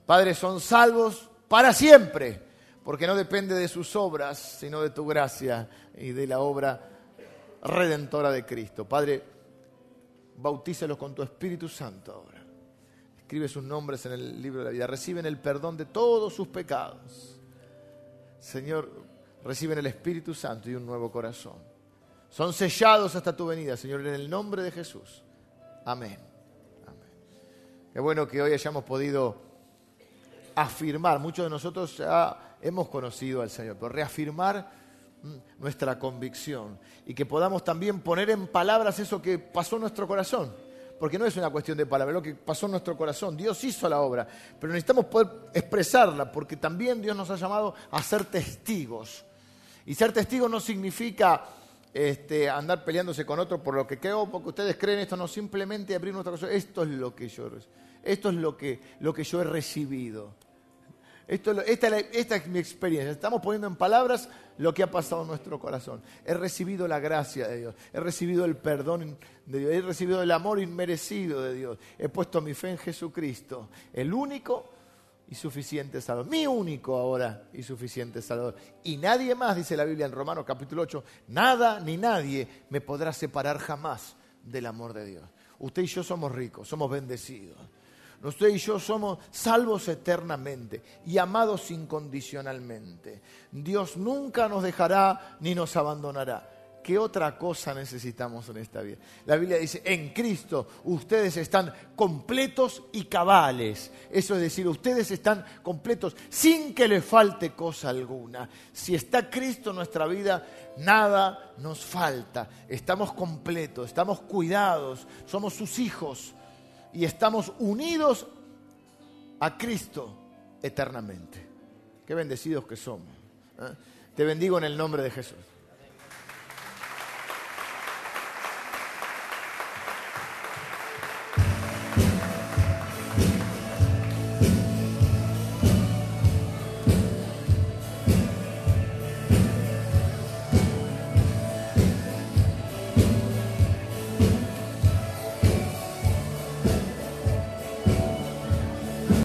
A: Padre, son salvos para siempre, porque no depende de sus obras, sino de tu gracia y de la obra redentora de Cristo. Padre, bautícelos con tu Espíritu Santo ahora. Escribe sus nombres en el libro de la vida. Reciben el perdón de todos sus pecados. Señor, reciben el Espíritu Santo y un nuevo corazón. Son sellados hasta tu venida, Señor, en el nombre de Jesús. Amén. Amén. Qué bueno que hoy hayamos podido afirmar. Muchos de nosotros ya hemos conocido al Señor, pero reafirmar mm, nuestra convicción y que podamos también poner en palabras eso que pasó en nuestro corazón. Porque no es una cuestión de palabras, lo que pasó en nuestro corazón. Dios hizo la obra, pero necesitamos poder expresarla porque también Dios nos ha llamado a ser testigos. Y ser testigos no significa este, andar peleándose con otro por lo que creo, porque ustedes creen esto, no simplemente abrir nuestra corazón. Esto es lo que yo, esto es lo que, lo que yo he recibido esta, es mi experiencia. Estamos poniendo en palabras lo que ha pasado en nuestro corazón. He recibido la gracia de Dios. He recibido el perdón de Dios. He recibido el amor inmerecido de Dios. He puesto mi fe en Jesucristo. El único y suficiente Salvador. Mi único ahora y suficiente Salvador. Y nadie más, dice la Biblia en Romanos capítulo 8, nada ni nadie me podrá separar jamás del amor de Dios. Usted y yo somos ricos, somos bendecidos. Usted y yo somos salvos eternamente y amados incondicionalmente. Dios nunca nos dejará ni nos abandonará. ¿Qué otra cosa necesitamos en esta vida? La Biblia dice, en Cristo ustedes están completos y cabales. Eso es decir, ustedes están completos sin que les falte cosa alguna. Si está Cristo en nuestra vida, nada nos falta. Estamos completos, estamos cuidados, somos sus hijos y estamos unidos a Cristo eternamente. Qué bendecidos que somos. ¿eh? Te bendigo en el nombre de Jesús.